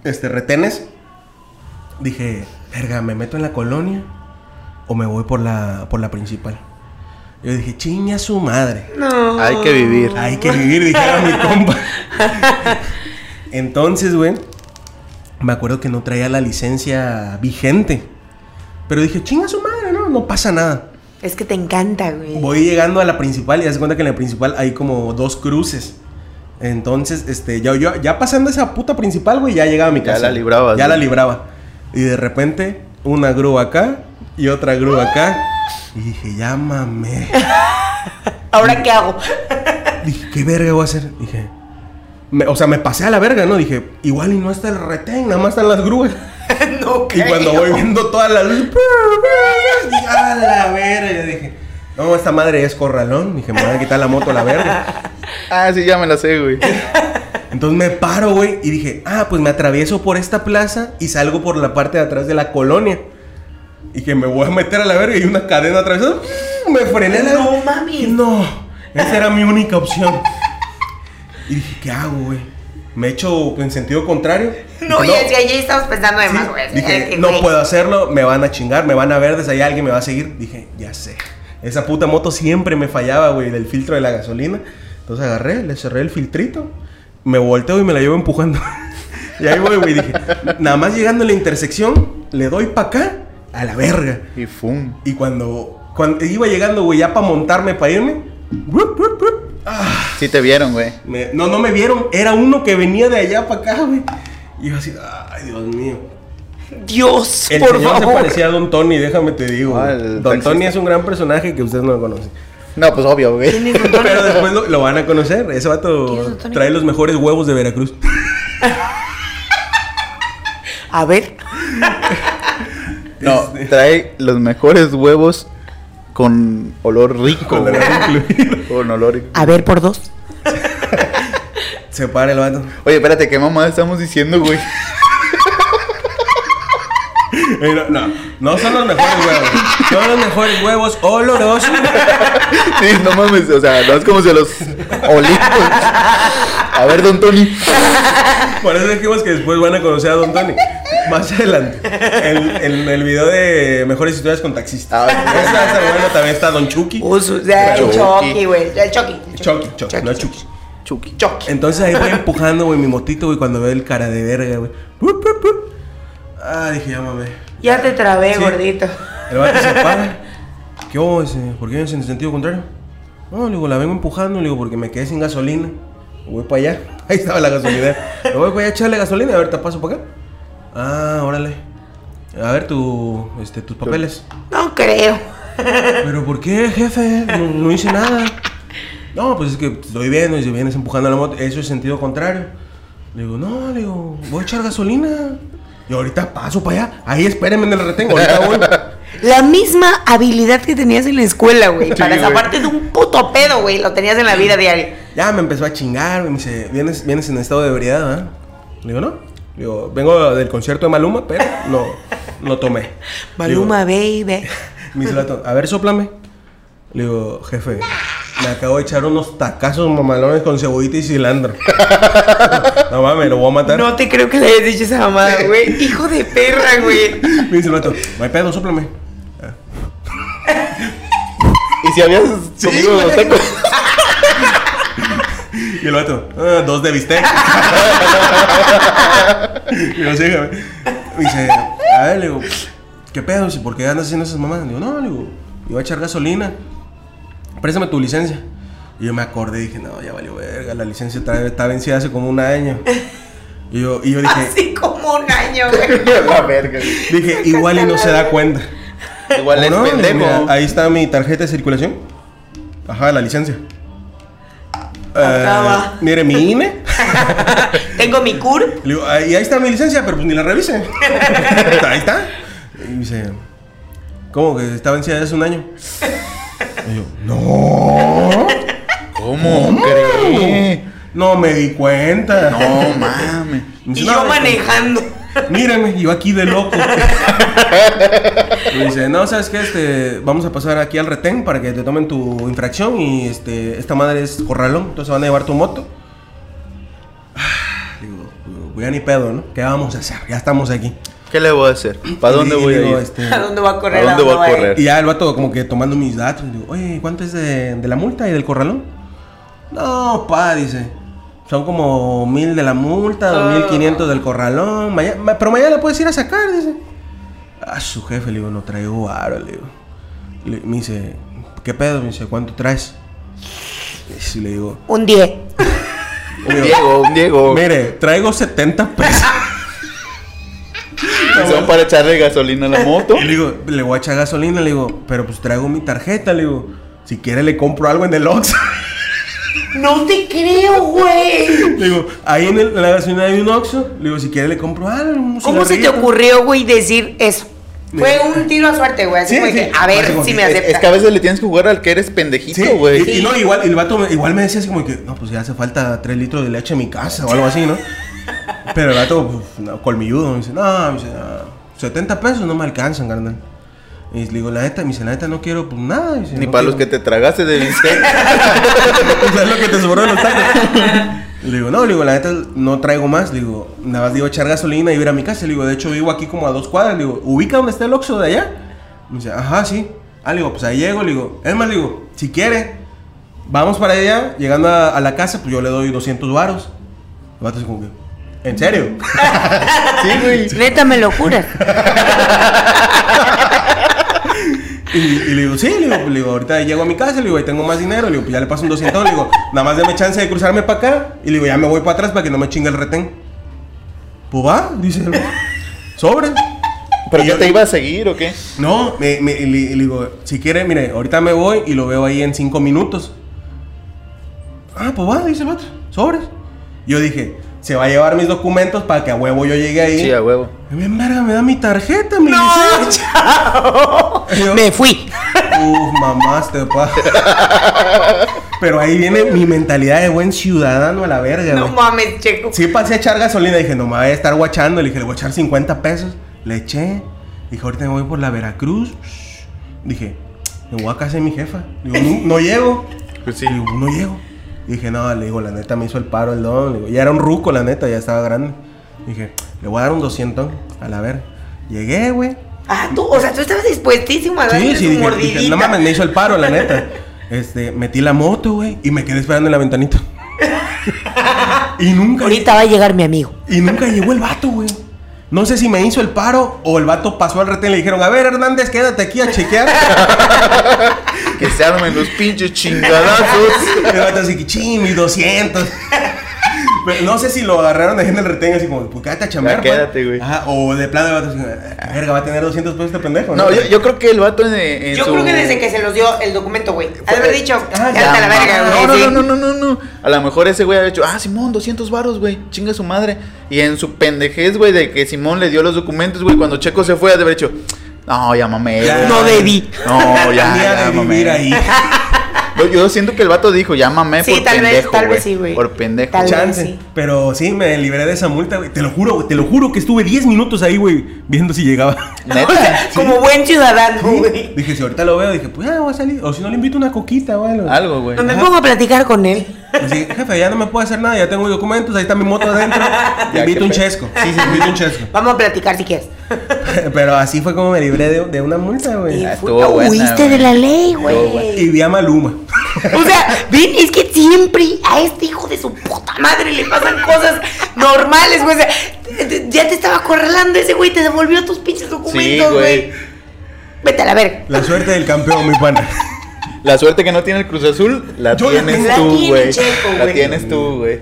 Este, retenes. Dije, verga, ¿me meto en la colonia? ¿O me voy por la, por la principal? Yo dije, chinga su madre. No. Hay que vivir. Hay que vivir, dijera mi compa. Entonces, güey, me acuerdo que no traía la licencia vigente. Pero dije, chinga su madre, no, no pasa nada. Es que te encanta, güey. Voy llegando a la principal y das cuenta que en la principal hay como dos cruces. Entonces, este, ya, yo, ya pasando esa puta principal, güey, ya llegaba a mi Ya casa. la librabas, Ya la libraba. Y de repente, una grúa acá y otra grúa acá. Y dije, ya mamé. ¿Ahora qué hago? Dije, ¿qué verga voy a hacer? Dije, me- o sea, me pasé a la verga, ¿no? Dije, igual y no está el retén, nada más están las grúas. no Y cuando voy viendo todas las luces, dije, a la verga. Dije, no, esta madre es corralón. Dije, me voy a quitar la moto a la verga. Ah, sí, ya me la sé, güey. Entonces me paro, güey, y dije, ah, pues me atravieso por esta plaza y salgo por la parte de atrás de la colonia. Y que me voy a meter a la verga y una cadena atravesada. Me frené la No. Dije, No, esa era mi única opción. Y dije, ¿qué hago, güey? Me echo en sentido contrario. No, Dije, ya, ya, ya estamos pensando de Sí, más, güey. Dije, no puedo hacerlo, me van a chingar, me van a ver, desde ahí alguien me va a seguir. Dije, ya sé. Esa puta moto siempre me fallaba, güey, del filtro de la gasolina. Entonces agarré, le cerré el filtrito, me volteo y me la llevo empujando. Y ahí voy, güey. Dije, nada más llegando a la intersección, le doy para acá, a la verga. Y fum. Y cuando, cuando iba llegando, güey, ya para montarme, para irme, ah, Sí te vieron, güey. no, no me vieron. Era uno que venía de allá para acá, güey. Y yo así, ay, Dios mío. Dios, El por señor se parecía a Don Tony, déjame te digo. Ah, Don taxista. Tony es un gran personaje que ustedes no lo conocen. No, pues obvio, güey. Pero después lo, lo van a conocer. Ese ¿Quién es vato trae los mejores huevos de Veracruz. A ver. No, Este. trae los mejores huevos con olor rico. Con olor incluido. Con olor. A ver por dos. Se para el vato. Oye, espérate, ¿qué mamá estamos diciendo, güey? No, no, son los mejores huevos. Son los mejores huevos olorosos. Sí, no mames, o sea, no es como se los olí. A ver, don Tony. Por eso dijimos que después van a conocer a Don Tony. Más adelante. En, el video de mejores historias con taxistas. Ah, Esa está buena, también está Don Chucky. Uso, o sea, el Chucky. Chucky, güey. El Chucky. Chucky, Chucky, no Chucky. Chucky. Chucky. Entonces ahí voy empujando, güey, mi motito, güey, cuando veo el cara de verga, güey. Ah, dije, ya mamé. Ya te trabé, Sí. gordito. El vato se para. ¿Qué hubo? ¿Por qué es en sentido contrario? No, le digo, la vengo empujando, le digo, porque me quedé sin gasolina. Voy para allá. Ahí estaba la gasolina. Le voy para allá a echarle gasolina. A ver, te paso para acá. Ah, órale. A ver, tu, este, tus papeles. No creo. ¿Pero por qué, jefe? No, no hice nada. No, pues es que estoy viendo y si vienes empujando la moto, eso es sentido contrario. Le digo, no, le digo, voy a echar gasolina. Y ahorita paso para allá. Ahí espérenme en el retén. Ahorita voy. La misma habilidad que tenías en la escuela, güey. Sí, para zafarte de un puto pedo, güey. Lo tenías en la vida diaria. Ya me empezó a chingar, güey, me dice, ¿vienes, vienes en estado de ebriedad, ¿verdad? Le digo, no. Le digo, vengo del concierto de Maluma, pero no, no tomé. Maluma, baby. me dice a ver, soplame. Le digo, jefe, me acabo de echar unos tacazos mamalones con cebollita y cilantro. no mames, lo voy a matar. No te creo que le hayas dicho esa mamada, güey. Hijo de perra, güey. Me dice el vato, no hay pedo, soplame. ¿Y si habías comido los tacos? Y el vato, "Ah, dos de bistec. y yo, sí, güey. Me dice, a ver, le digo, ¿qué pedo? ¿por qué andas haciendo esas mamadas? Le digo, no, le digo, iba a echar gasolina. Préstame tu licencia. Y yo me acordé y dije, no, ya valió verga, la licencia está, está vencida hace como un año. Y yo, y yo dije, Así como un año, güey. La verga. dije, igual y no se da cuenta. Igual es ¿O no? pendejo. Mira, ahí está mi tarjeta de circulación. Ajá, la licencia. Eh, va. mire, mi INE. Tengo mi cur. Le digo, "Ah, y ahí está mi licencia, pero pues ni la revise. ahí está. Y me dice, ¿cómo que está vencida hace un año? Y yo, no. ¿Cómo? No me di cuenta. No mames. Me Y yo "No, manejando. Mírame, yo aquí de loco. Me dice, no, ¿sabes qué? Este, vamos a pasar aquí al retén para que te tomen tu infracción y este, esta madre es corralón, entonces van a llevar tu moto. Ah, Digo, voy a ni pedo, ¿no? ¿Qué vamos a hacer? Ya estamos aquí. ¿Qué le voy a hacer? ¿Para dónde Y voy a ir? este, ¿A dónde va a correr? ¿A dónde voy a correr? y ya el vato como que tomando mis datos. Digo, oye, ¿cuánto es de, de la multa y del corralón? No, pa, dice. Son como mil de la multa, dos mil quinientos del corralón. Pero mañana la puedes ir a sacar, dice. A su jefe, le digo, no traigo varo, le digo. Le- me dice, ¿qué pedo? Me dice, ¿cuánto traes? Y sí, le digo, Un 10. Un Diego, un Diego. mire, traigo 70 pesos. Son para echarle gasolina a la moto. Y le digo, le voy a echar gasolina, le digo, pero pues traigo mi tarjeta, le digo, si quiere le compro algo en el Oxxo. No te creo, güey. Le digo, ahí en, el- en la gasolina hay un Oxxo. Le digo, si quiere le compro algo. un ¿Cómo se te cigarrito". ocurrió, güey, decir eso? Fue un tiro a suerte, güey. Así Sí, como sí. que, a ver Así si me acepta. es que a veces le tienes que jugar al que eres pendejito, Sí, güey. y, y no, igual, y el vato me- igual me decía así como que, no, pues ya hace falta 3 litros de leche en mi casa o algo así, ¿no? Pero el pues, no, colmilludo, me dice, no, me dice, "Ah, 70 pesos no me alcanzan, carnal. Y le digo, la neta, me dice, la neta no quiero, pues nada. Dice, Ni "No para los que quiero". te tragaste de bistec. ¿Sabes lo que te sobró de los tacos? Le digo, no, le digo, la neta no traigo más. Le digo, nada más digo echar gasolina y ir a mi casa. Le digo, de hecho vivo aquí como a dos cuadras. Le digo, ¿ubica dónde está el Oxxo de allá? Me dice, ajá, sí. Ah, le digo, pues ahí llego. Le digo, es más, le digo, si quiere, vamos para allá. Llegando a, a la casa, pues yo le doy 200 varos. El vato así como que, ¿En serio? Sí, güey. Neta, me lo juras. Y, y le digo, sí, le digo, le digo, ahorita llego a mi casa, le digo, ahí tengo más dinero, le digo, pues ya le paso un 200, le digo, nada más deme chance de cruzarme para acá, y le digo, ya me voy para atrás para que no me chingue el retén. Pues va, dice, el- sobre. ¿Pero yo- te iba a seguir o qué? No, me, me- le, le digo, si quiere, mire, ahorita me voy y lo veo ahí en cinco minutos. Ah, pues va, dice el vato, sobres. Yo dije, se va a llevar mis documentos para que a huevo yo llegue ahí. Sí, a huevo. Y me, me da mi tarjeta, mi No, licencia. chao. Yo, Me fui. Uf, mamaste, pa. Pero ahí viene mi mentalidad de buen ciudadano a la verga, No güey. mames, checo. Sí, pasé a echar gasolina. Dije, no me voy a estar guachando. Le dije, le voy a echar 50 pesos. Le eché. Dije, ahorita me voy por la Veracruz. Dije, me voy a casa de mi jefa. Digo, no, no llego. Pues sí. Le digo, no llego. Dije, no, le digo, la neta me hizo el paro el don. Le digo, ya era un ruco, la neta, ya estaba grande. Dije, le voy a dar un 200 a la verga. Llegué, güey. Ah, tú, o sea, tú estabas dispuestísimo a darle Sí, sí, dije, dije, no mames, me hizo el paro, la neta. Este, metí la moto, güey, y me quedé esperando en la ventanita. y nunca. Ahorita va a llegar mi amigo. Y nunca llegó el vato, güey. No sé si me hizo el paro o el vato pasó al retén y le dijeron, a ver, Hernández, quédate aquí a chequear. Que se armen los pinches chingadazos. el vato así que, ching, mis 200. Pero no sé si lo agarraron ahí en el retén así como, pues quédate a chambear. Pues. quédate, güey. Ajá, o de plano el vato así, "Ah, verga, va a tener 200 pesos este pendejo. No, yo, yo creo que el vato en, en Yo su... creo que desde que se los dio el documento, güey. Haber dicho, Ah, ya la verga, no, güey. no, sí. no, no, no, no, no. A lo mejor ese güey había dicho, ah, Simón, 200 varos, güey. Chinga su madre. Y en su pendejez, güey, de que Simón le dio los documentos, güey, cuando Checo se fue, ha de haber dicho, no, ya mamé. Ya. güey". No debí. No, ya, ya de vivir ahí. Yo, siento que el vato dijo, ya mamé Sí, por tal vez, pendejo, tal vez sí, güey. Por pendejo. Tal vez. Chance. sí. Pero sí, me libré de esa multa, güey. Te lo juro, güey. Te lo juro que estuve 10 minutos ahí, güey, viendo si llegaba. Neta. Como buen ciudadano, güey. Dije, si ahorita lo veo, dije, pues ya voy a salir. O si no, le invito una coquita o algo. Algo, güey. Me pongo a platicar con él. Así, jefe, ya no me puedo hacer nada, ya tengo mis documentos, ahí está mi moto adentro. Te Ya, invito un chesco. Sí, sí, invito un chesco. Vamos a platicar si quieres. Pero así fue como me libré de, de una multa, güey. Ah, estuvo buena, huiste güey. de la ley, güey. Y vi a Maluma. O sea, ven, es que siempre a este hijo de su puta madre le pasan cosas normales, güey. O sea, ya te estaba acorralando ese güey, te devolvió tus pinches documentos, güey. güey. Vete a la verga. La suerte del campeón, mi pana. La suerte que no tiene el Cruz Azul, la Yo la tienes. La tú, güey. La tienes tú, güey.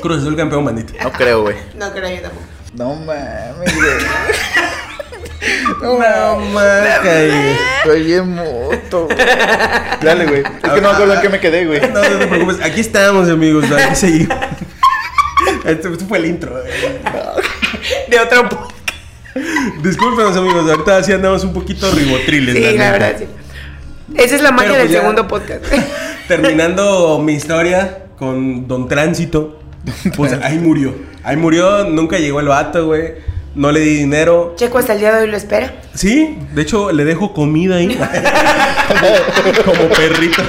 Cruz Azul campeón, bandita. No creo, güey. No creo yo tampoco. No mames, güey. No mames, güey. Estoy bien moto. güey. Dale, güey. Es que no me acuerdo en qué me quedé, güey. No, no te preocupes. Aquí estamos, amigos. Aquí seguimos. Esto, esto fue el intro. güey. De otro po- Discúlpenos, amigos. Ahorita sí andamos un poquito ribotriles. Sí, la neta. verdad, sí. Esa es la magia pues, del ya- segundo podcast. Terminando mi historia con Don Tránsito, pues ahí murió. Ahí murió, nunca llegó el vato, güey. No le di dinero. Checo hasta el día de hoy lo espera. Sí, de hecho le dejo comida ahí. Como perrito.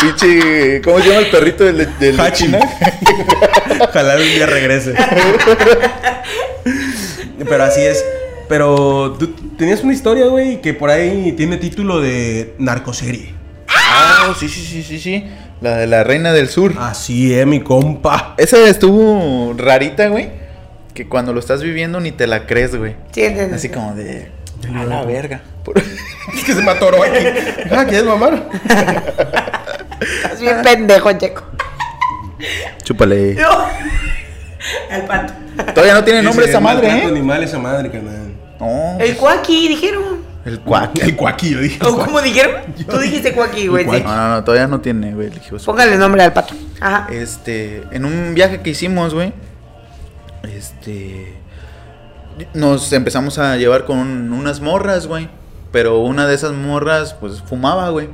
Pinche. ¿Cómo se llama el perrito del de, del de Hachi. China? Ojalá un día regrese. Pero así es. Pero tú tenías una historia, güey, que por ahí tiene título de narcoserie. Ah, sí, sí, sí, sí, sí. La de la Reina del Sur. Así es, mi compa. Esa estuvo rarita, güey. Que cuando lo estás viviendo ni te la crees, güey. Sí, entiendo. Así como de. A la verga. Por- Es que se me atoró aquí. Ah, ¿quieres mamar? Estás bien pendejo, Checo. Chúpale. No. Al pato. Todavía no tiene Sí, nombre sí, esa madre, ¿eh? animal esa madre, carnal. No. El cuaki, dijeron. El cuac. El cuaquillo, dije. ¿O cómo dijeron? Tú dijiste cuaki, güey. No, no, no, todavía no tiene, güey. Póngale nombre al pato. Ajá. Este, en un viaje que hicimos, güey, este, nos empezamos a llevar con unas morras, güey. Pero una de esas morras, pues, fumaba, güey.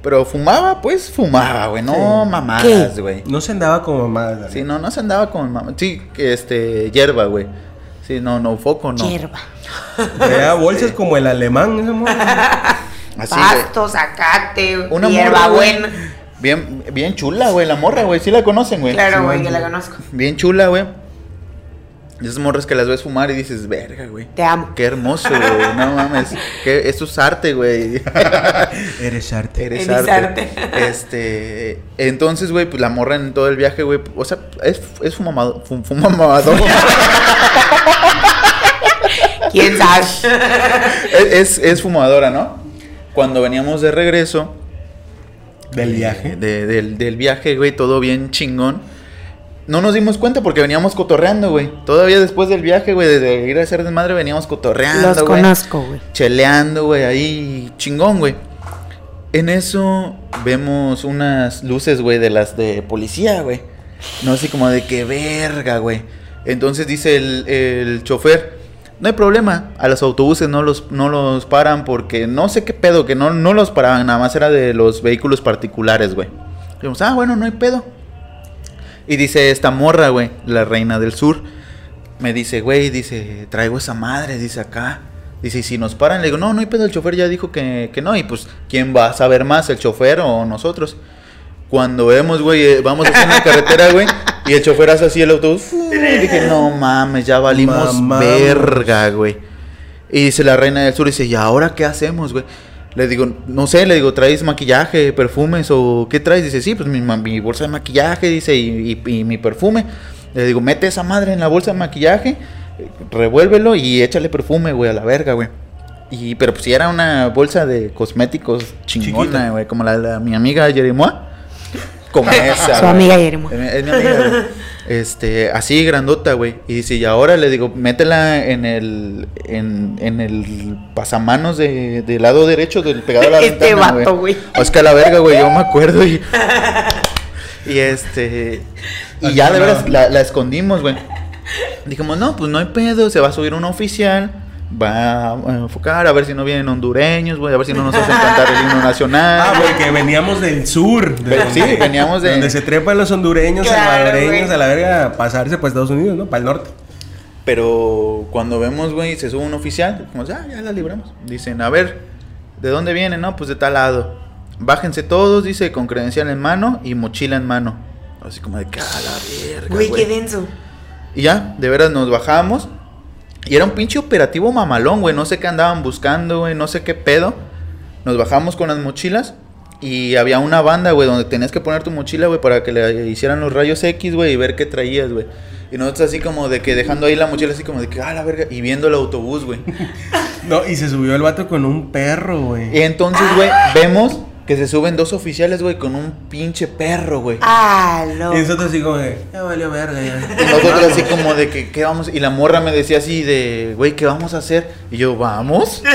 Pero fumaba, pues, fumaba, güey. No Sí. mamadas, güey. No se andaba como mamá. Sí, no, no se andaba con mamá. Sí, que este, hierba, güey. Sí, no, no, foco, no. Hierba. Traía bolsas como el alemán, esa morra. Así. Pasto, zacate, Una hierba morra, güey. buena. Bien, bien chula, güey, la morra, güey. Sí la conocen, güey. Claro, Sí, güey, bueno. que la conozco. Bien chula, güey. Esas morras que las ves fumar y dices, verga, güey. Te amo. Qué hermoso, güey. No mames. Que esto es arte, güey. Eres arte. Eres Eres arte. arte. Este. Entonces, güey, pues la morra en todo el viaje, güey. O sea, es, es fumamado. Fum, fumamado. ¿Quién sabe? es, es, es fumadora, ¿no? Cuando veníamos de regreso. Del viaje. de- del, del viaje, güey, todo bien chingón. No nos dimos cuenta porque veníamos cotorreando, güey. Todavía después del viaje, güey, de ir a hacer desmadre, veníamos cotorreando, Los güey. conozco, güey. cheleando, güey, ahí chingón, güey. En eso vemos unas luces, güey, de las de policía, güey. No así como de que verga, güey. Entonces dice el, el chofer, no hay problema, a los autobuses no los, no los paran porque no sé qué pedo, que no, no los paraban, nada más era de los vehículos particulares, güey. Dijimos, ah, bueno, no hay pedo. Y dice esta morra, güey, la reina del sur. Me dice, güey, dice, traigo esa madre, dice acá. Dice, y si nos paran, le digo, no, no hay pedo, el chofer ya dijo que, que no. Y pues, ¿quién va a saber más, el chofer o nosotros? Cuando vemos, güey, eh, vamos en la carretera, güey, y el chofer hace así el autobús. y dije, no mames, ya valimos verga, güey. Y dice la reina del sur, dice, ¿y ahora qué hacemos, güey? Le digo, no sé, le digo, ¿traes maquillaje, perfumes o qué traes? Dice, sí, pues mi, mi bolsa de maquillaje, dice, y, y- y mi perfume. Le digo, mete esa madre en la bolsa de maquillaje, revuélvelo y échale perfume, güey, a la verga, güey. Y, pero pues si era una bolsa de cosméticos chingona, güey, como la de mi amiga Jerimoa. Como esa. Su amiga Jerimoa. Es mi- es mi amiga. Este, así grandota, güey. Y dice, y ahora le digo, métela en el, en, en el pasamanos de, del lado derecho del pegado a la Este ventana, vato, güey. O es que a la verga, güey, yo me acuerdo y... Y este... Y ya de veras la, la escondimos, güey. Dijimos, no, pues no hay pedo, se va a subir un oficial, va a enfocar, a ver si no vienen hondureños, güey, a ver si no nos hacen cantar el himno nacional. Ah, porque veníamos del sur. de Pero donde- sí, veníamos de- Donde se trepan los hondureños, Claro, salvadoreños, a la verga, a pasarse para Estados Unidos, ¿no? Para el norte. Pero cuando vemos, güey, se sube un oficial, como, ya, ya la libramos. Dicen, a ver, ¿de dónde vienen? No, pues de tal lado. Bájense todos, dice, con credencial en mano y mochila en mano. Así como de que a la verga. Güey, güey". qué denso. Y ya, de veras nos bajamos. Y era un pinche operativo mamalón, güey. No sé qué andaban buscando, güey. No sé qué pedo. Nos bajamos con las mochilas. Y había una banda, güey, donde tenías que poner tu mochila, güey, para que le hicieran los rayos X, güey, y ver qué traías, güey. Y nosotros así como de que dejando ahí la mochila, así como de que, ah, la verga. Y viendo el autobús, güey. No, y se subió el vato con un perro, güey. Y entonces, güey, vemos que se suben dos oficiales, güey, con un pinche perro, güey. Ah, lo. Y nosotros así como de, ya valió verga, ya. Y nosotros así como de que, ¿qué vamos? Y la morra me decía así de, güey, ¿qué vamos a hacer? Y yo, ¿vamos?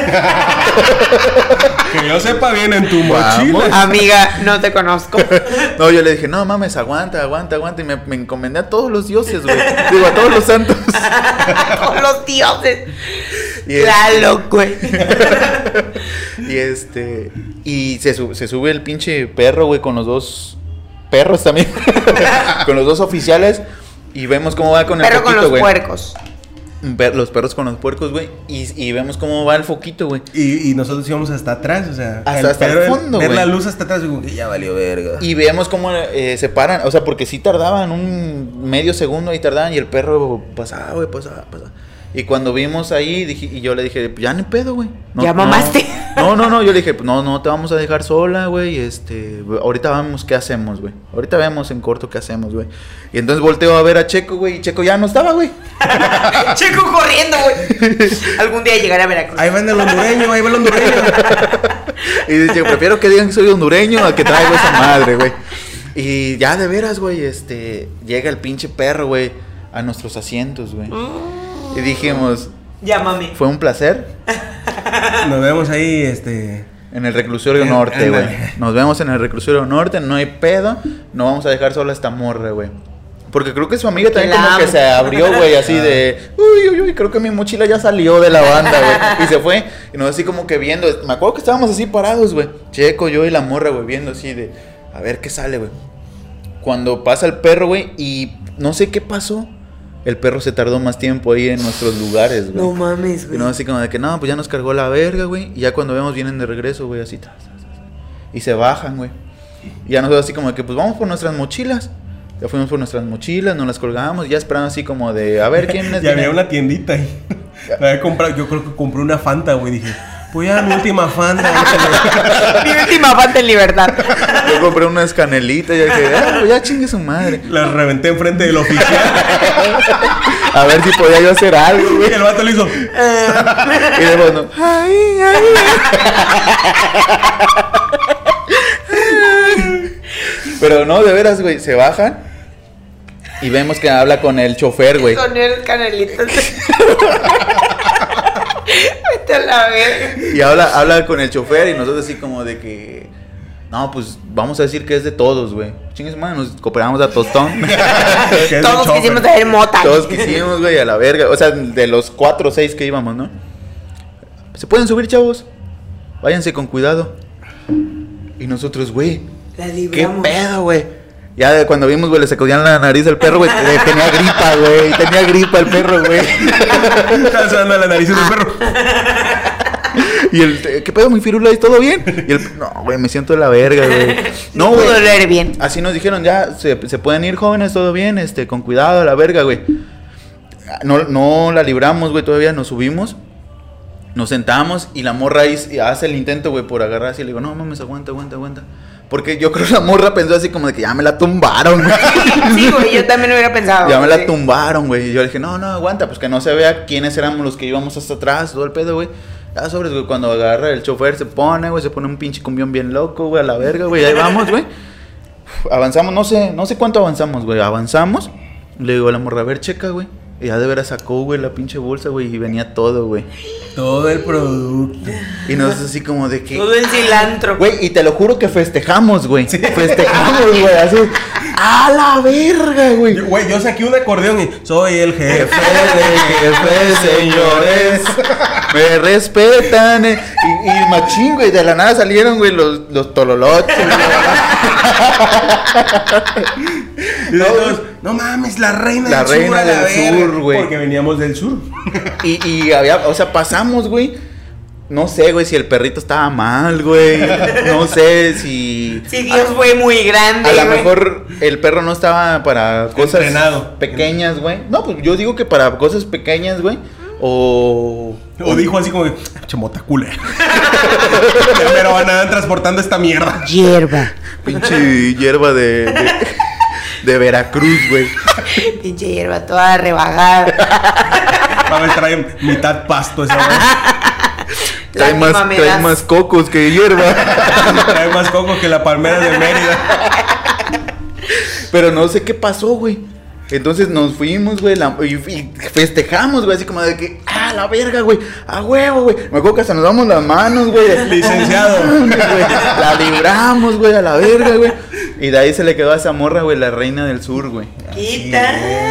Que yo sepa bien en tu Vamos. mochila. Amiga, no te conozco. No, yo le dije, no mames, aguanta, aguanta, aguanta. Y me, me encomendé a todos los dioses, güey. Digo, a todos los santos. Con los dioses. Y, este- Claro, güey. y este. Y se, su- se sube el pinche perro, güey, con los dos perros también. con los dos oficiales. Y vemos cómo va con el Pero con foquito, los güey. puercos. Ver- Los perros con los puercos, güey. Y, y vemos cómo va el foquito, güey. Y, y nosotros íbamos hasta atrás, o sea. Hasta- hasta el perro, fondo, Ver güey. la luz hasta atrás, y como que ya valió verga. Y vemos cómo eh, se paran, o sea, porque sí tardaban un medio segundo ahí tardaban y el perro pasaba, güey, pasaba, pasaba. Y cuando vimos ahí, dije, y yo le dije, pues ya ni pedo, güey. No, Ya no. mamaste. No, no, no, yo le dije, pues no, no te vamos a dejar sola, güey. Este, ahorita vemos qué hacemos, güey. Ahorita vemos en corto qué hacemos, güey. Y entonces volteo a ver a Checo, güey, y Checo ya no estaba, güey. Checo corriendo, güey. Algún día llegaré a Veracruz. Ahí va el hondureño, ahí va el hondureño. Y dice, prefiero que digan que soy hondureño a que traigo esa madre, güey. Y ya de veras, güey, este, llega el pinche perro, güey, a nuestros asientos, güey. Y dijimos, Llámame. fue un placer Nos vemos ahí, este. en el reclusorio norte, güey. Nos vemos en el reclusorio norte, no hay pedo, no vamos a dejar sola a esta morra, güey. Porque creo que su amiga también como que se abrió, güey, así de, uy, uy, uy, creo que mi mochila ya salió de la banda, güey. Y se fue, y nos así como que viendo, me acuerdo que estábamos así parados, güey. Checo, yo y la morra, güey, viendo así de, a ver qué sale, güey. Cuando pasa el perro, güey, y no sé qué pasó, el perro se tardó más tiempo ahí en nuestros lugares, güey. No mames, Y güey. no, así como de que no, pues ya nos cargó la verga, güey. Y ya cuando vemos vienen de regreso, güey, así. Y se bajan, güey. Y ya nosotros así como de que pues vamos por nuestras mochilas. Ya fuimos por nuestras mochilas, nos las colgamos, ya esperando así como de, a ver quién es. Y había una tiendita ahí. Me había comprado, yo creo que compré una Fanta, güey. Dije, pues ya mi última Fanta. Mi última falta en libertad. Yo compré unas canelitas y ya dije, ah, pues ya chingue su madre. Las reventé enfrente del oficial. A ver si podía yo hacer algo, Y güey. el vato le hizo. Y después, no. Ay, ay. Pero no, de veras, güey, se bajan y vemos que habla con el chofer, güey. Con el canelito. Vete a la verga. Y habla, habla con el chofer y nosotros así como de que... No, pues vamos a decir que es de todos, güey. Chingues, madre, nos cooperamos a tostón. Todos quisimos traer mota. Todos quisimos, güey, a la verga. O sea, de los cuatro o seis que íbamos, ¿no? ¿Se pueden subir, chavos? Váyanse con cuidado. Y nosotros, güey, La ¿qué pedo, güey? Ya de cuando vimos, güey, le sacudían la nariz al perro, güey. eh, Tenía gripa, güey. Tenía gripa el perro, güey. Estaba la nariz del perro. Y el, eh, ¿qué pedo, mi firula? ¿Y todo bien? Y el, no, güey, me siento de la verga, güey. No, Pudo güey. oler bien. Así nos dijeron, ya, se, se pueden ir jóvenes, todo bien, este, con cuidado, a la verga, güey. No, no la libramos, güey, todavía nos subimos. Nos sentamos y la morra ahí hace el intento, güey, por agarrar así. Le digo, no mames, aguanta, aguanta, aguanta. Porque yo creo que la morra pensó así como de que ya me la tumbaron, güey. Sí, güey, yo también lo hubiera pensado. Ya me la tumbaron, güey. Y yo le dije, no, no, aguanta, pues que no se vea quiénes éramos los que íbamos hasta atrás, todo el pedo, güey. Ya sobres, güey, cuando agarra el chofer se pone, güey, se pone un pinche cumbión bien loco, güey, a la verga, güey. Ahí vamos, güey. Avanzamos, no sé, no sé cuánto avanzamos, güey. Avanzamos. Le digo a la morra, a ver, checa, güey. Y ya de veras sacó, güey, la pinche bolsa, güey, y venía todo, güey. Todo el producto. Y nosotros así como de que... Todo el cilantro. Güey, y te lo juro que festejamos, güey. Festejamos, güey, así. ¡A la verga, güey! Güey, yo saqué un acordeón y soy el jefe. Jefe de jefes, señores, me respetan. eh. Y, y machín, güey, de la nada salieron, güey, los, los tololotes. Y de todos, no mames, la reina La del sur. reina a la del verga". sur, güey. Porque veníamos del sur. Y, y había, o sea, pasamos, güey. No sé, güey, si el perrito estaba mal, güey. No sé si. Sí, Dios fue muy grande. A lo mejor el perro no estaba para cosas Entrenado. pequeñas, güey. No, pues yo digo que para cosas pequeñas, güey. O. O dijo así como, chemota culera. Pero andaban transportando esta mierda. Hierba. Pinche hierba de, de, de Veracruz, güey. Pinche hierba toda rebajada. A ver, trae mitad pasto esa güey. Trae más, trae más cocos que hierba. Trae más coco que la palmera de Mérida. Pero no sé qué pasó, güey. Entonces nos fuimos, güey, la- y, y festejamos, güey, así como de que, ah, la verga, güey, a huevo, güey. Me acuerdo que hasta nos damos las manos, güey. Licenciado. Güey. La libramos, güey, a la verga, güey. Y de ahí se le quedó a esa morra, güey, la reina del sur, güey. Quita.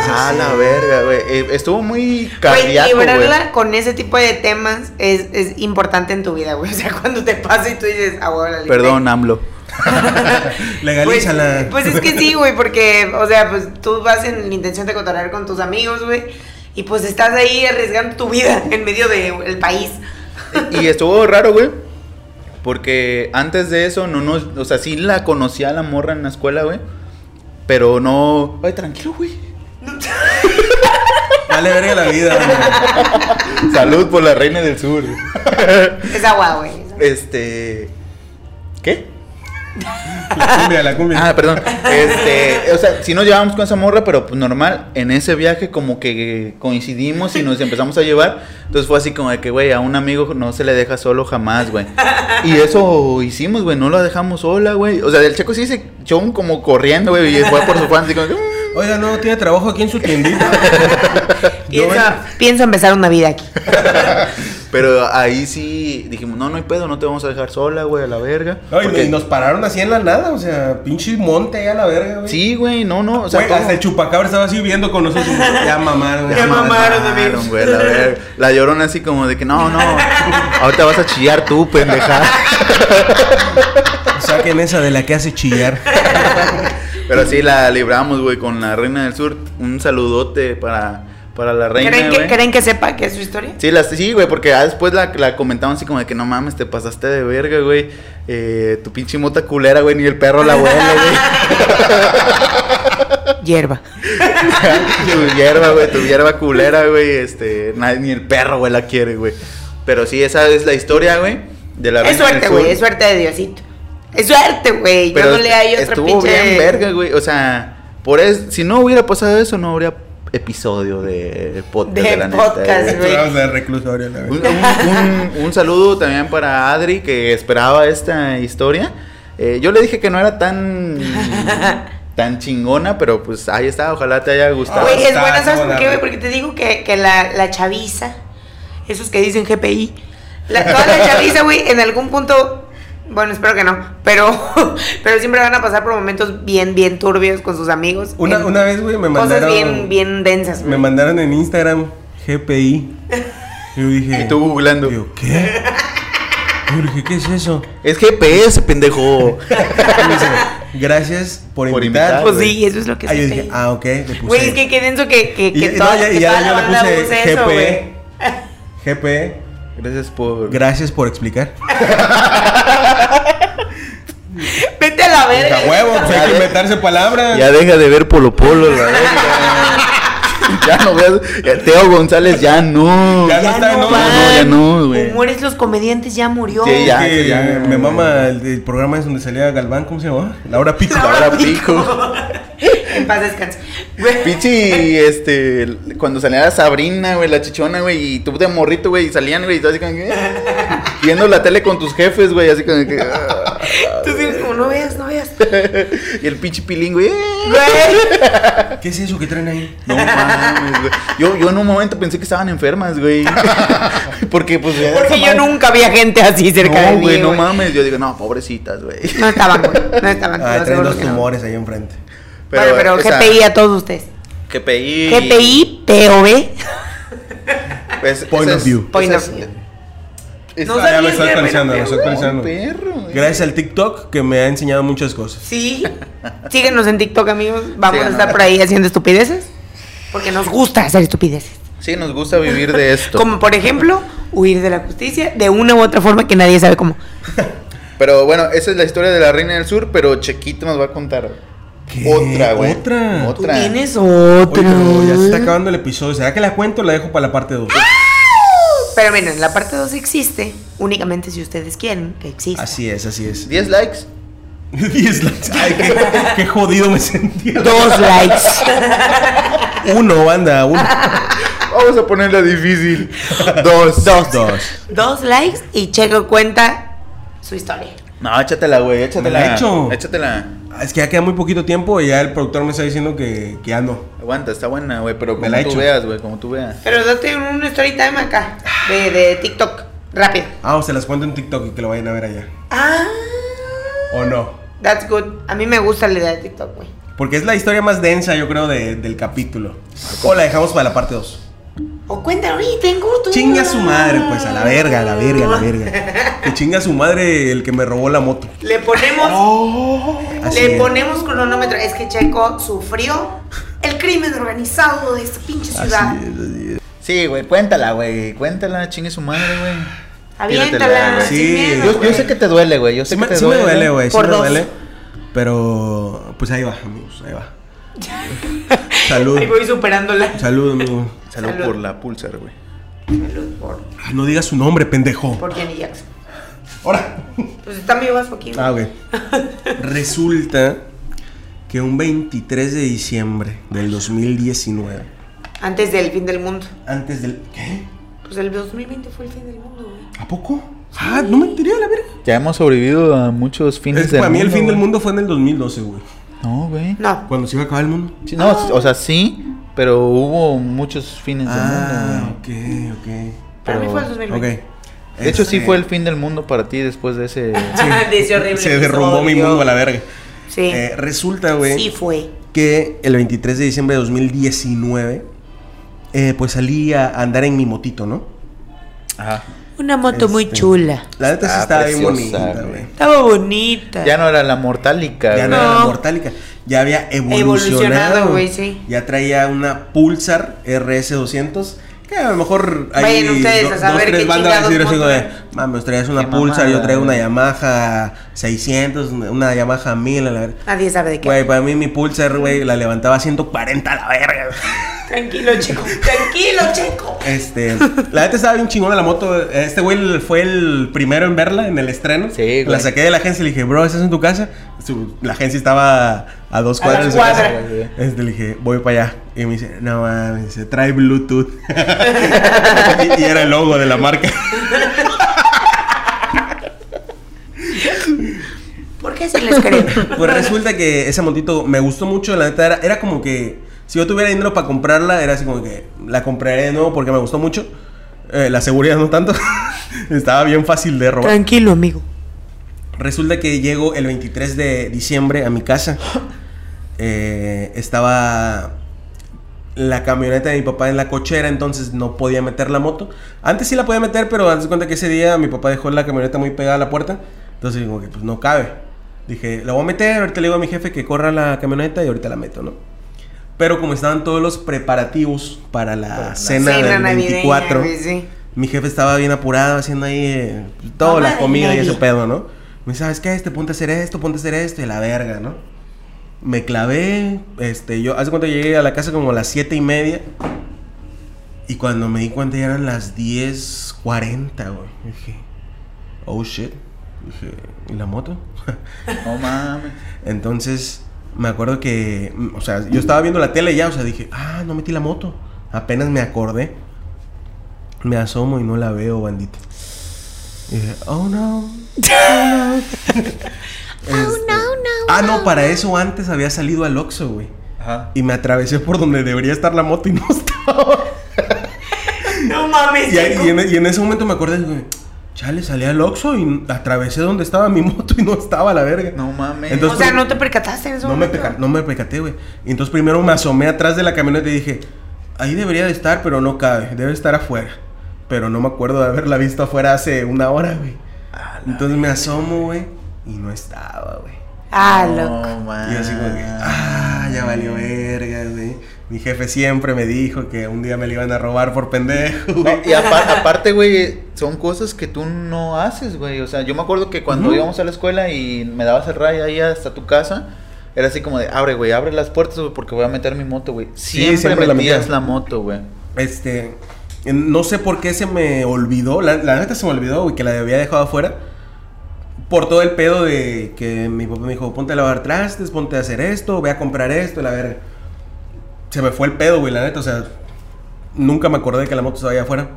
Ah, la verga, güey. Eh, estuvo muy cardíaco, güey. librarla con ese tipo de temas es, es importante en tu vida, güey. O sea, cuando te pasa y tú dices, ah, güey, la libré. Perdón, AMLO. Pues, Legalízala. pues es que sí, güey, porque, o sea, pues tú vas en la intención de cotorrear con tus amigos, güey. Y pues estás ahí arriesgando tu vida en medio del país. Y estuvo raro, güey. Porque antes de eso, no nos. O sea, sí la conocía a la morra en la escuela, güey. Pero no. Ay, tranquilo, güey. Dale verga la vida. güey. Salud por la reina del sur. Es agua, güey. Este. ¿Qué? La cumbia, la cumbia. Ah, perdón. Este, o sea, sí nos llevamos con esa morra, pero pues normal, en ese viaje como que coincidimos y nos empezamos a llevar. Entonces fue así como de que, güey, a un amigo no se le deja solo jamás, güey. Y eso hicimos, güey, no la dejamos sola, güey. O sea, el checo sí se echó un como corriendo, güey, y fue por su fan, así como que, "Mm". Oiga, no, tiene trabajo aquí en su tiendita. Pienso, pienso empezar una vida aquí. Pero ahí sí dijimos, no, no hay pedo, no te vamos a dejar sola, güey, a la verga. Porque- y nos pararon así en la nada, o sea, pinche monte ahí a la verga, güey. Sí, güey, no, no, o sea, Güey, hasta el chupacabra estaba así viendo con nosotros. Ya mamaron, Ya mamaron, amigos. güey, la verga. La llorona así como de que, no, no, ahorita vas a chillar tú, pendeja. Saquen esa de la que hace chillar. Pero sí, la libramos, güey, con la reina del sur. Un saludote para, para la reina, ¿Creen que, güey. ¿Creen que sepa qué es su historia? Sí, las, sí, güey, porque después la, la comentamos así como de que no mames, te pasaste de verga, güey. Eh, tu pinche mota culera, güey, ni el perro la huele, güey. Hierba. tu hierba, güey, tu hierba culera, güey, este, ni el perro, güey, la quiere, güey. Pero sí, esa es la historia, güey, de la Es suerte, güey, es suerte de Diosito. Es suerte, güey. Yo no le hay otra estuvo pinche. bien verga, güey. O sea, por es, si no hubiera pasado eso, no habría episodio de podcast de, De la podcast, neta. güey. güey. Vamos de reclusorio, la Un, verdad. un- un- un saludo también para Adri que esperaba esta historia. Eh, yo le dije que no era tan tan chingona, pero pues ahí está. Ojalá te haya gustado. Güey, es buena, ¿sabes por qué, güey? Porque te digo que, que la, la chaviza, esos que dicen GPI, la, toda la chaviza, güey, en algún punto, bueno, espero que no, pero, pero siempre van a pasar por momentos bien, bien turbios con sus amigos. Una, en una vez, güey, me Cosas mandaron. bien, bien densas, Me güey. mandaron en Instagram GPI. Y yo dije. Y tú googlando. Digo, ¿qué? Yo dije, ¿qué es eso? Es GPS, pendejo. Me Gracias por, Por invitar. invitar, Pues sí, eso es lo que Ah, yo dije, ah, ok. Le puse. Güey, es que qué denso que, que, Y- que y toda, no, ya, que ya, toda yo la le puse. GP. GP. Gracias por. Gracias por explicar. Vete a la verga. A huevo, pues hay que inventarse palabras. Ya deja de ver Polo Polo, la verga. Ya no veas. ya Teo González, ya no. Ya no está, no, no, ya no, güey. Humores los comediantes ya murió. Sí, ya. Que ya. Me mama el, el programa es donde salía Galván, ¿cómo se llama? Laura Pico. Laura Pico. en paz descanse. Pichi, este, cuando salía Sabrina, güey, la chichona, güey, y tú de morrito, güey, y salían, güey, y tú así como que, viendo la tele con tus jefes, güey, así como que. No no y el pinche pilín, güey, eh. Güey. ¿Qué es eso que traen ahí? no mames, güey. Yo, yo en un momento pensé que estaban enfermas, güey, porque, pues, Porque yo nunca vi a gente así cerca de no, mí. güey, no güey. mames, yo digo, no, pobrecitas, güey. No estaban, güey. No estaban. Ah, lo traen los que no. tumores ahí enfrente. bueno, pero GPI a todos ustedes. GPI. GPI, POV. Pues, Point of es- view. Point of es- view. No Ah, ya me estoy me bueno, estoy actualizando. perro. Gracias al TikTok que me ha enseñado muchas cosas. Sí. Síguenos en TikTok, amigos. Vamos a estar por ahí haciendo estupideces. Porque nos gusta hacer estupideces. Sí, nos gusta vivir de esto. Como por ejemplo, huir de la justicia de una u otra forma que nadie sabe cómo. Pero bueno, esa es la historia de la Reina del Sur, pero Chequito nos va a contar ¿Qué? otra, güey. ¿Otra? Tú Otra. tienes Oye, otra. pero ya se está acabando el episodio. ¿Será que la cuento o la dejo para la parte 2? Pero miren, la parte 2 existe únicamente si ustedes quieren que exista. Así es, así es. 10 likes. 10 likes. Ay, qué, qué jodido me sentía. Dos likes. Uno, banda, uno. Vamos a ponerla difícil. Dos. Dos. Dos. Dos likes y Checo cuenta su historia. No, échatela, güey, échatela. Me la echo. Échatela. Ah, Es que ya queda muy poquito tiempo y ya el productor me está diciendo que, que ya no. Aguanta, está buena, güey, pero Me como la tú veas, güey, como tú veas. Pero date un story time acá, de, de TikTok, rápido. Ah, o se las cuento en TikTok y que lo vayan a ver allá. Ah, ¿O no? that's good. A mí me gusta la idea de TikTok, güey. Porque es la historia más densa, yo creo, de- del capítulo. O la dejamos para la parte 2. O cuenta ahorita en corto. Chinga su madre, pues, a la verga, a la verga, a la verga. Que chinga su madre el que me robó la moto. Le ponemos, Así le es. ponemos cronómetro. Es que Checo sufrió el crimen organizado de esta pinche ciudad. Así es, así es. Sí, güey, cuéntala, güey. Cuéntala, chingue su madre, güey. Aviéntala, sin Sí. miedo, Yo, sé que te duele, güey. Yo sé Sí que me, te sí me duele. duele, güey. Sí Por me dos. duele. Pero, pues ahí va, amigos, ahí va. Salud. Ahí voy superándola. Salud, amigo. Salud, Salud. por la pulsar, güey. Salud por, Ah, no digas su nombre, pendejo. por Jenny Jackson. Ahora. Pues está mi vaso aquí. Ah, güey. Resulta que un 23 de diciembre del 2019, Antes del fin del mundo. antes del. ¿Qué? Pues el 2020 fue el fin del mundo, güey. ¿A poco? Ah, no me enteré la verga. Ya hemos sobrevivido a muchos fines Es que del para mí el fin del mundo fue en el 2012, güey. No, güey. No. Cuando se iba a acabar el mundo. Sí, no, o sea, sí, pero hubo muchos fines Ah, del mundo, ok, ok. Para mí fue el Ok. 2020. güey. De hecho, sí Este, fue el fin del mundo para ti después de ese... De ese horrible Se derrumbó mi mundo a la verga. Sí. Eh, resulta, güey, sí fue. que el 23 de diciembre de 2019, eh, pues salí a andar en mi motito, ¿no? Ajá. Una moto muy Este, chula. La neta sí Está estaba bien bonita, güey. Estaba bonita. Ya no era la mortálica, Ya güey. no era la No. mortálica. Ya había evolucionado. Evolucionado, güey, sí. Ya traía una Pulsar RS200. Que a lo mejor hay Vayan ustedes a saber tres bandas decir así de, Mames, traías una Qué Pulsar, yo traigo una. Yamaha 600, una una Yamaha 1000, a la verga. Nadie sabe de qué. Güey, para mí mi Pulsar, güey, la levantaba a 140 a la verga. Tranquilo, chico. Tranquilo, chico. Este, la neta estaba bien chingona la moto. Este güey fue el primero en verla en el estreno. Sí, güey. La saqué de la agencia y le dije, bro, ¿estás en tu casa? Su- la agencia estaba a dos A cuadras de las su casa. Este, le dije, voy para allá. Y me dice, no mames, dice, trae Bluetooth. y, y era el logo de la marca. ¿Por qué si les creo? Pues resulta que esa motito me gustó mucho, la neta era, era como que si yo tuviera dinero para comprarla, era así como que la compraré de nuevo porque me gustó mucho. Eh, la seguridad no tanto. Estaba bien fácil de robar. Tranquilo, amigo. Resulta que llego el 23 de diciembre a mi casa. Eh, estaba la camioneta de mi papá en la cochera, entonces no podía meter la moto. Antes sí la podía meter, pero antes de cuenta que ese día mi papá dejó la camioneta muy pegada a la puerta. Entonces digo que pues no cabe. Dije, la voy a meter, ahorita le digo a mi jefe que corra la camioneta y ahorita la meto, ¿no? Pero como estaban todos los preparativos para la Para cena, Cena del navideña, 24, güey, sí. mi jefe estaba bien apurado haciendo ahí eh, toda Mamá la comida y ese pedo, ¿no? Me dice, ¿sabes qué? Este, ponte a hacer esto, ponte a hacer esto y la verga, ¿no? Me clavé, este, yo, hace cuenta llegué a la casa como a las siete y media y cuando me di cuenta ya eran las 10.40, güey. Dije, oh shit. Dije, ¿y la moto? No mames. Entonces, me acuerdo que, o sea, yo estaba viendo la tele ya, o sea, dije, ah, no metí la moto. Apenas me acordé. Me asomo y no la veo, bandita. Y dije, oh no. Oh no. Ah, no, para eso antes había salido al Oxxo, güey. Ajá. Y me atravesé por donde debería estar la moto y no estaba. No mames, y en, y en ese momento me acordé, güey, chale, salí al Oxxo y atravesé donde estaba mi moto y no estaba la verga. No mames. Entonces- o sea, no te percataste en eso. No no me percaté, güey. Y entonces primero me asomé atrás de la camioneta y dije, ahí debería de estar, pero no cabe, debe estar afuera. Pero no me acuerdo de haberla visto afuera hace una hora, güey. Entonces me asomo, güey, y no estaba, güey. Ah, No loco. mames. Y así como que, ah, ya valió verga, güey. Mi jefe siempre me dijo que un día me la iban a robar por pendejo, No, y apa- aparte, güey, son cosas que tú no haces, güey. O sea, yo me acuerdo que cuando íbamos a la escuela y me dabas el rayo ahí hasta tu casa, era así como de, abre, güey, abre las puertas, güey, porque voy a meter mi moto, güey. Siempre, siempre la metías metía. la moto, güey. Este, no sé por qué se me olvidó, la, la neta se me olvidó, güey, que la había dejado afuera. Por todo el pedo de que mi papá me dijo, ponte a lavar trastes, ponte a hacer esto, ve a comprar esto, la verga. Se me fue el pedo, güey, la neta, o sea, nunca me acordé que la moto estaba allá afuera.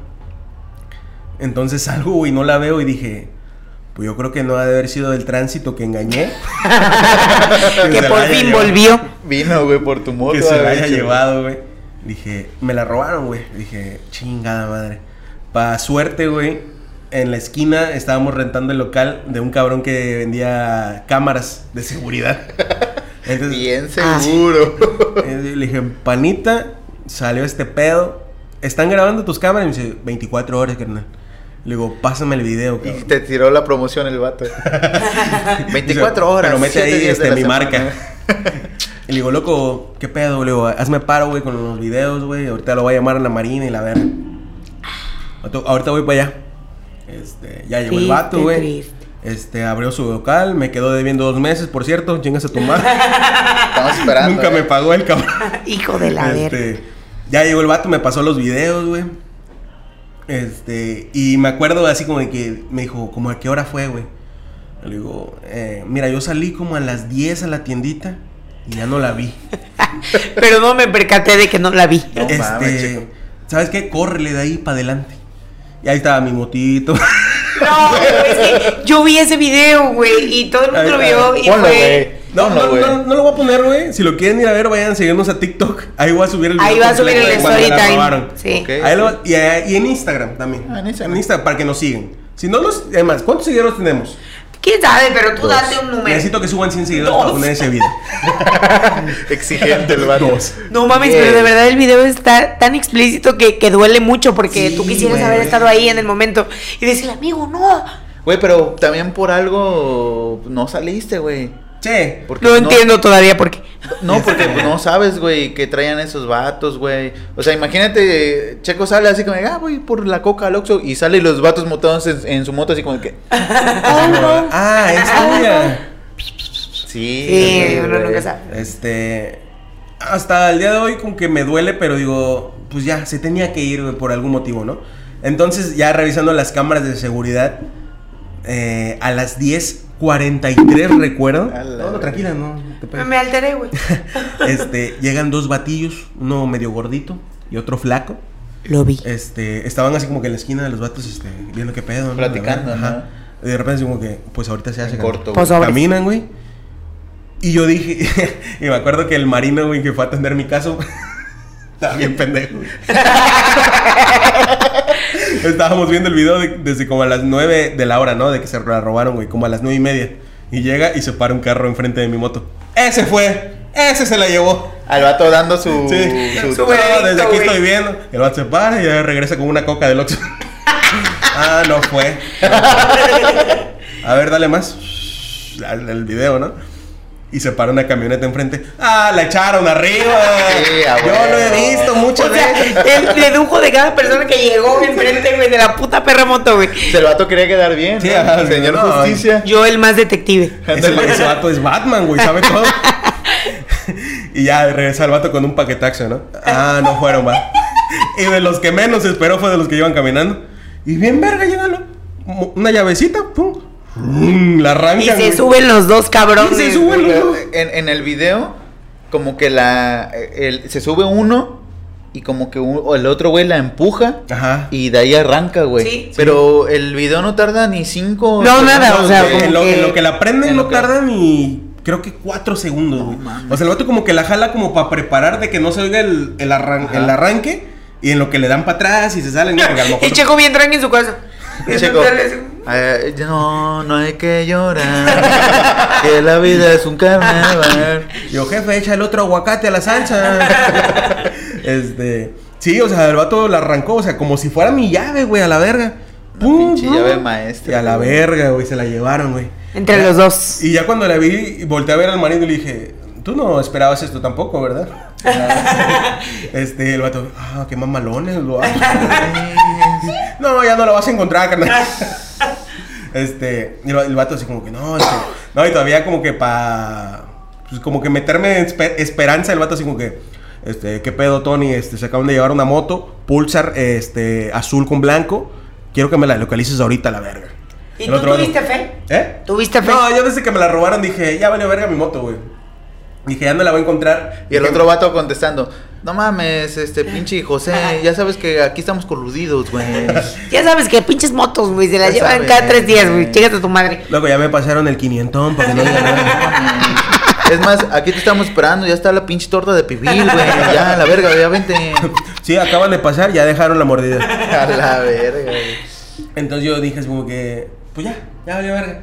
Entonces salgo, güey, no la veo y dije, pues yo creo que no ha de haber sido del tránsito que engañé. Que por fin llevado volvió. Vino, güey, por tu moto. que se la haya llevado, güey. Dije, me la robaron, güey. Dije, chingada madre. Pa' suerte, güey. En la esquina estábamos rentando el local de un cabrón que vendía cámaras de seguridad. Entonces, Bien Ah. seguro. le dije, panita, salió este pedo. ¿Están grabando tus cámaras? Y me dice, 24 horas, carnal. Le digo, pásame el video, Y cabrón. te tiró la promoción el vato. 24 horas. Pero mete ahí este, mi semana. marca. Y le digo, loco, ¿qué pedo? Le digo, hazme paro, güey, con los videos, güey. Ahorita lo voy a llamar a la marina y la verga. Ahorita- voy para allá. Este, ya llegó el vato, güey. Este, abrió su local, me quedó debiendo dos meses, por cierto, chingas a tu madre. Estamos esperando. Nunca me eh. pagó el cabrón. Hijo de la verga. Este, ya llegó el vato, me pasó los videos, güey. Este, y me acuerdo así como de que me dijo, ¿como a qué hora fue, güey? Le digo, eh, mira, yo salí como a las 10 a la tiendita y ya no la vi. Pero no me percaté de que no la vi. No este, mames. ¿sabes qué? Córrele de ahí para adelante. Y ahí estaba mi motito. No, es que yo vi ese video, güey, y todo el mundo lo vio y Ponlo, fue... No, no, güey. no, no lo voy a poner, güey. Si lo quieren ir a ver, vayan a seguirnos a TikTok. Ahí voy a subir el video. Ahí va a subir completo el de cuando story la time. Sí. Ahí lo- y, eh, y en Instagram también. Ah, en Instagram. para que nos sigan. Si no nos. Además, ¿cuántos seguidores tenemos? ¿Quién sabe? Pero tú Dos. date un número. Necesito que suban 100 seguidores para poner ese video. Exigente el vato. Dos. No mames, Bien. pero de verdad el video está tan explícito que, que duele mucho porque Sí, tú quisieras güey. haber estado ahí en el momento y decirle, amigo, no. Güey, pero también por algo no saliste, güey. Sí. Porque No entiendo todavía por qué. No, porque pues, no sabes, güey, que traían esos vatos, güey. O sea, imagínate, Checo sale así como, ah, voy por la coca al Oxxo, y sale y los vatos montados en, en su moto así como que... Ah, es tuya. Sí, Sí, uno nunca sabe. Este. Hasta el día de hoy, como que me duele, pero digo, pues ya, se tenía que ir güey, por algún motivo, ¿no? Entonces, ya revisando las cámaras de seguridad, eh, a las 10:43 recuerdo. No, no, tranquila, no. te. Me alteré, güey. Este, llegan dos batillos, uno medio gordito y otro flaco. Lo vi. Este, estaban así como que en la esquina de los vatos, este, viendo qué pedo, ¿no? Platicando, Ajá. Y de repente así como que, pues ahorita se hace. Corto, Pues. Caminan, güey. Y yo dije, y me acuerdo que el marino, güey, que fue a atender mi caso, estaba bien pendejo. Estábamos viendo el video de- desde como a las 9 de la hora, ¿no? De que se la robaron, güey, como a las nueve y media. Y llega y se para un carro enfrente de mi moto. Ese fue, ese se la llevó. Al vato dando su... Sí. su- Su- No, Güey, desde aquí güey. estoy viendo. El vato se para y ya regresa con una coca del Oxxo. ah, no fue. A ver, dale más. El, el video, ¿no? Y se para una camioneta enfrente. Ah, la echaron arriba. Sí, Yo lo he visto muchas O sea, veces. el dedujo de cada persona que llegó enfrente, güey, de la puta perra moto, güey. El vato quería quedar bien, Sí, ¿no? ajá, Señor no, Justicia. Yo el más detective. Ese, ese vato es Batman, güey, sabe todo. y ya regresa el vato con un paquetaxo, ¿no? Ah, no fueron, va. Y de los que menos esperó fue de los que iban caminando. Y bien verga, llegalo. Una llavecita, pum. Rum, La arrancan. Y se suben los dos cabrones. Y se suben los dos. En, en el video, como que la... el- se sube uno y como que un- o el otro güey la empuja Ajá. y de ahí arranca, güey. Sí. Pero el video no tarda ni cinco... No, nada, o sea, como en, lo, que- en lo que la prenden en no que- tarda ni creo que cuatro segundos, güey. o sea, el vato como que la jala como para preparar de que no se oiga el, el, arran- Ajá. el arranque y en lo que le dan para atrás y se salen. mejor- Y Checo bien tranqui en su casa. Y Checo, eh, no, no hay que llorar, que la vida es un carnaval. Yo, jefe, echa el otro aguacate a la salsa. este. Sí, o sea, el vato la arrancó, o sea, como si fuera mi llave, güey, a la verga. Pum, pinche pum. llave maestra, Y a la verga, güey, se la llevaron, güey. Entre Ya. los dos. Y ya cuando la vi, volteé a ver al marido y le dije, tú no esperabas esto tampoco, ¿verdad? este, el vato, ah, qué mamalones, lo No, ya no lo vas a encontrar, carnal. Este, y el, el vato así como que no, este, no, y todavía como que pa, pues como que meterme en espe- esperanza, el vato así como que, este, qué pedo, Tony, este, se acaban de llevar una moto, Pulsar, este, azul con blanco, quiero que me la localices ahorita, la verga. ¿Y El tú otro vato, tuviste fe? ¿Eh? ¿Tuviste fe? No, yo desde que me la robaron dije, ya valió verga mi moto, güey. Dije, ya no la voy a encontrar. Y el Dije, otro vato contestando, no mames, este pinche José, ya sabes que aquí estamos coludidos, güey. Ya sabes que pinches motos, güey, se las Ya llevan sabes, cada tres días, güey. Chígate a tu madre. Luego ya me pasaron el 500 para que no digan nada. Es más, aquí te estamos esperando, ya está la pinche torta de pibil, güey. Ya, la verga, ya vente. Sí, acaban de pasar, ya dejaron la mordida. A la verga, güey. Entonces yo dije, es como que, pues ya, ya valió verga.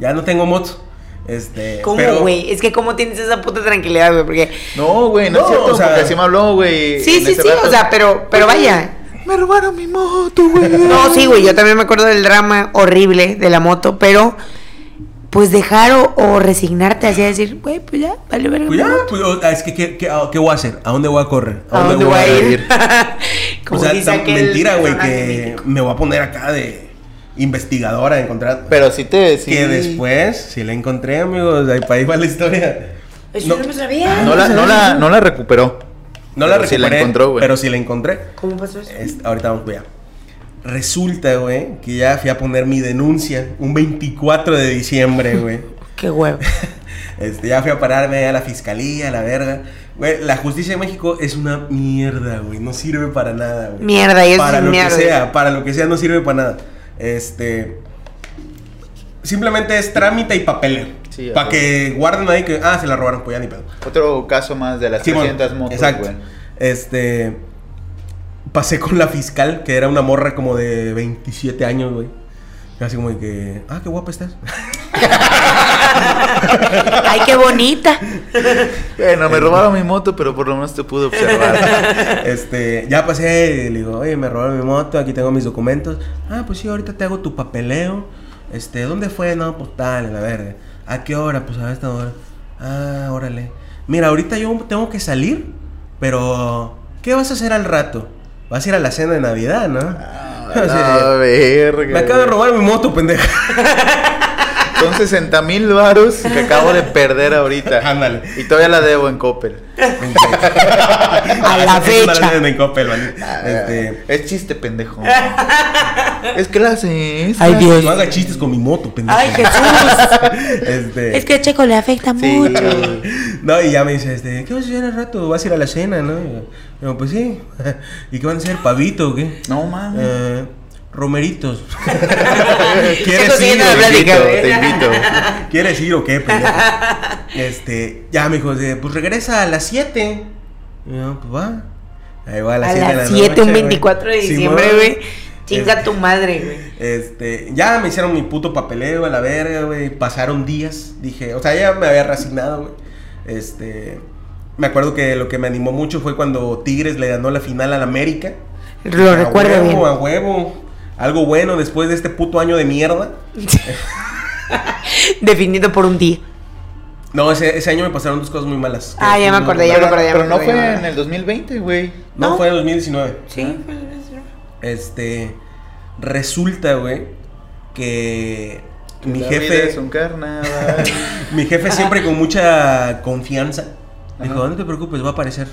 Ya no tengo moto. Este, ¿Cómo, güey? Es que cómo tienes esa puta tranquilidad, güey, porque... No, güey, no, No, es cierto, o sea- porque así me habló, güey. Sí, sí, sí, rato. o sea, pero, pero vaya. Me robaron mi moto, güey. No, sí, güey, yo también me acuerdo del drama horrible de la moto, pero pues dejar o, o resignarte así a decir, güey, pues ya, vale verga. Pues ya, pues, o- es que, ¿qué, qué, a- qué voy a hacer? ¿A dónde voy a correr? ¿A dónde voy a ir? O Como sea, dice tan- aquel mentira, güey, que mítico. me voy a poner acá de investigadora a encontrar. Pero sí te. Sí. Que después, si la encontré, amigos, ahí para ahí va la historia. Eso No. no, me sabía. No la, no la, no la recuperó. No la sí recuperé, la encontró, güey. pero sí la encontré. ¿Cómo pasó eso? Este, ahorita vamos allá. Resulta, güey, que ya fui a poner mi denuncia un 24 de diciembre, güey. Qué huevo. Este, ya fui a pararme a la fiscalía, a la verga. Güey, la justicia de México es una mierda, güey. No sirve para nada, güey. Mierda, y eso Para es lo mierda. que sea, para lo que sea, no sirve para nada. Este. Simplemente es trámite y papeleo. Sí, para que guarden ahí que, ah, se la robaron, pues ya ni pedo. Otro caso más de las Sí, bueno, 300 motos, Exacto. güey. Este. Pasé con la fiscal, que era una morra como de 27 años, güey. Así como de que, ah, qué guapa estás. Ay, qué bonita. Bueno, me robaron mi moto, pero por lo menos te pude observar. este, ya pasé, le digo, oye, me robaron mi moto, aquí tengo mis documentos. Ah, pues sí, ahorita te hago tu papeleo. Este, ¿dónde fue? No, pues tal, la verga. ¿A qué hora? Pues a esta hora. Ah, órale. Mira, ahorita yo tengo que salir, pero ¿qué vas a hacer al rato? Vas a ir a la cena de Navidad, ¿no? Así de, A ver, me acabo de robar mi moto, pendeja. Son 60 mil varos que acabo de perder ahorita. Ándale. Y todavía la debo en Coppel. A la fecha. en Coppel, man. Este, Es chiste, pendejo. es clase. es Ay, clase. Dios. no haga chistes con mi moto, pendeja. Ay, Jesús. Este, Es que a Checo le afecta Sí. mucho. No, y ya me dice, este, ¿qué vas a hacer al rato? ¿Vas a ir a la cena, no? Y yo, pues sí. ¿Y qué van a hacer? ¿Pavito o qué? No mames. Eh, romeritos. ¿Quieres ir? te invito, te invito. ¿Quieres ir o qué, pendejo? Este, ya me dijo, pues regresa a las 7. Y yo, pues va. Ahí va a las A 7 de la las noche. 7, un güey. 24 de diciembre, güey. Chinga Este, tu madre, güey. Este, ya me hicieron mi puto papeleo a la verga, güey. Pasaron días, dije, o sea, ya me había resignado, güey. Este, me acuerdo que lo que me animó mucho fue cuando Tigres le ganó la final al América. Lo A recuerdo huevo, bien. A huevo. Algo bueno después de este puto año de mierda. Definido por un día. No, ese, ese año me pasaron dos cosas muy malas. Ah, ya me acordé, ya me Pero, acordé. pero no fue ya. en el 2020, güey. No, ¿No? fue en 2019. Sí, fue Este, resulta, güey, que mi La vida jefe, es un carnaval. mi jefe siempre con mucha confianza dijo, no te preocupes, va a aparecer.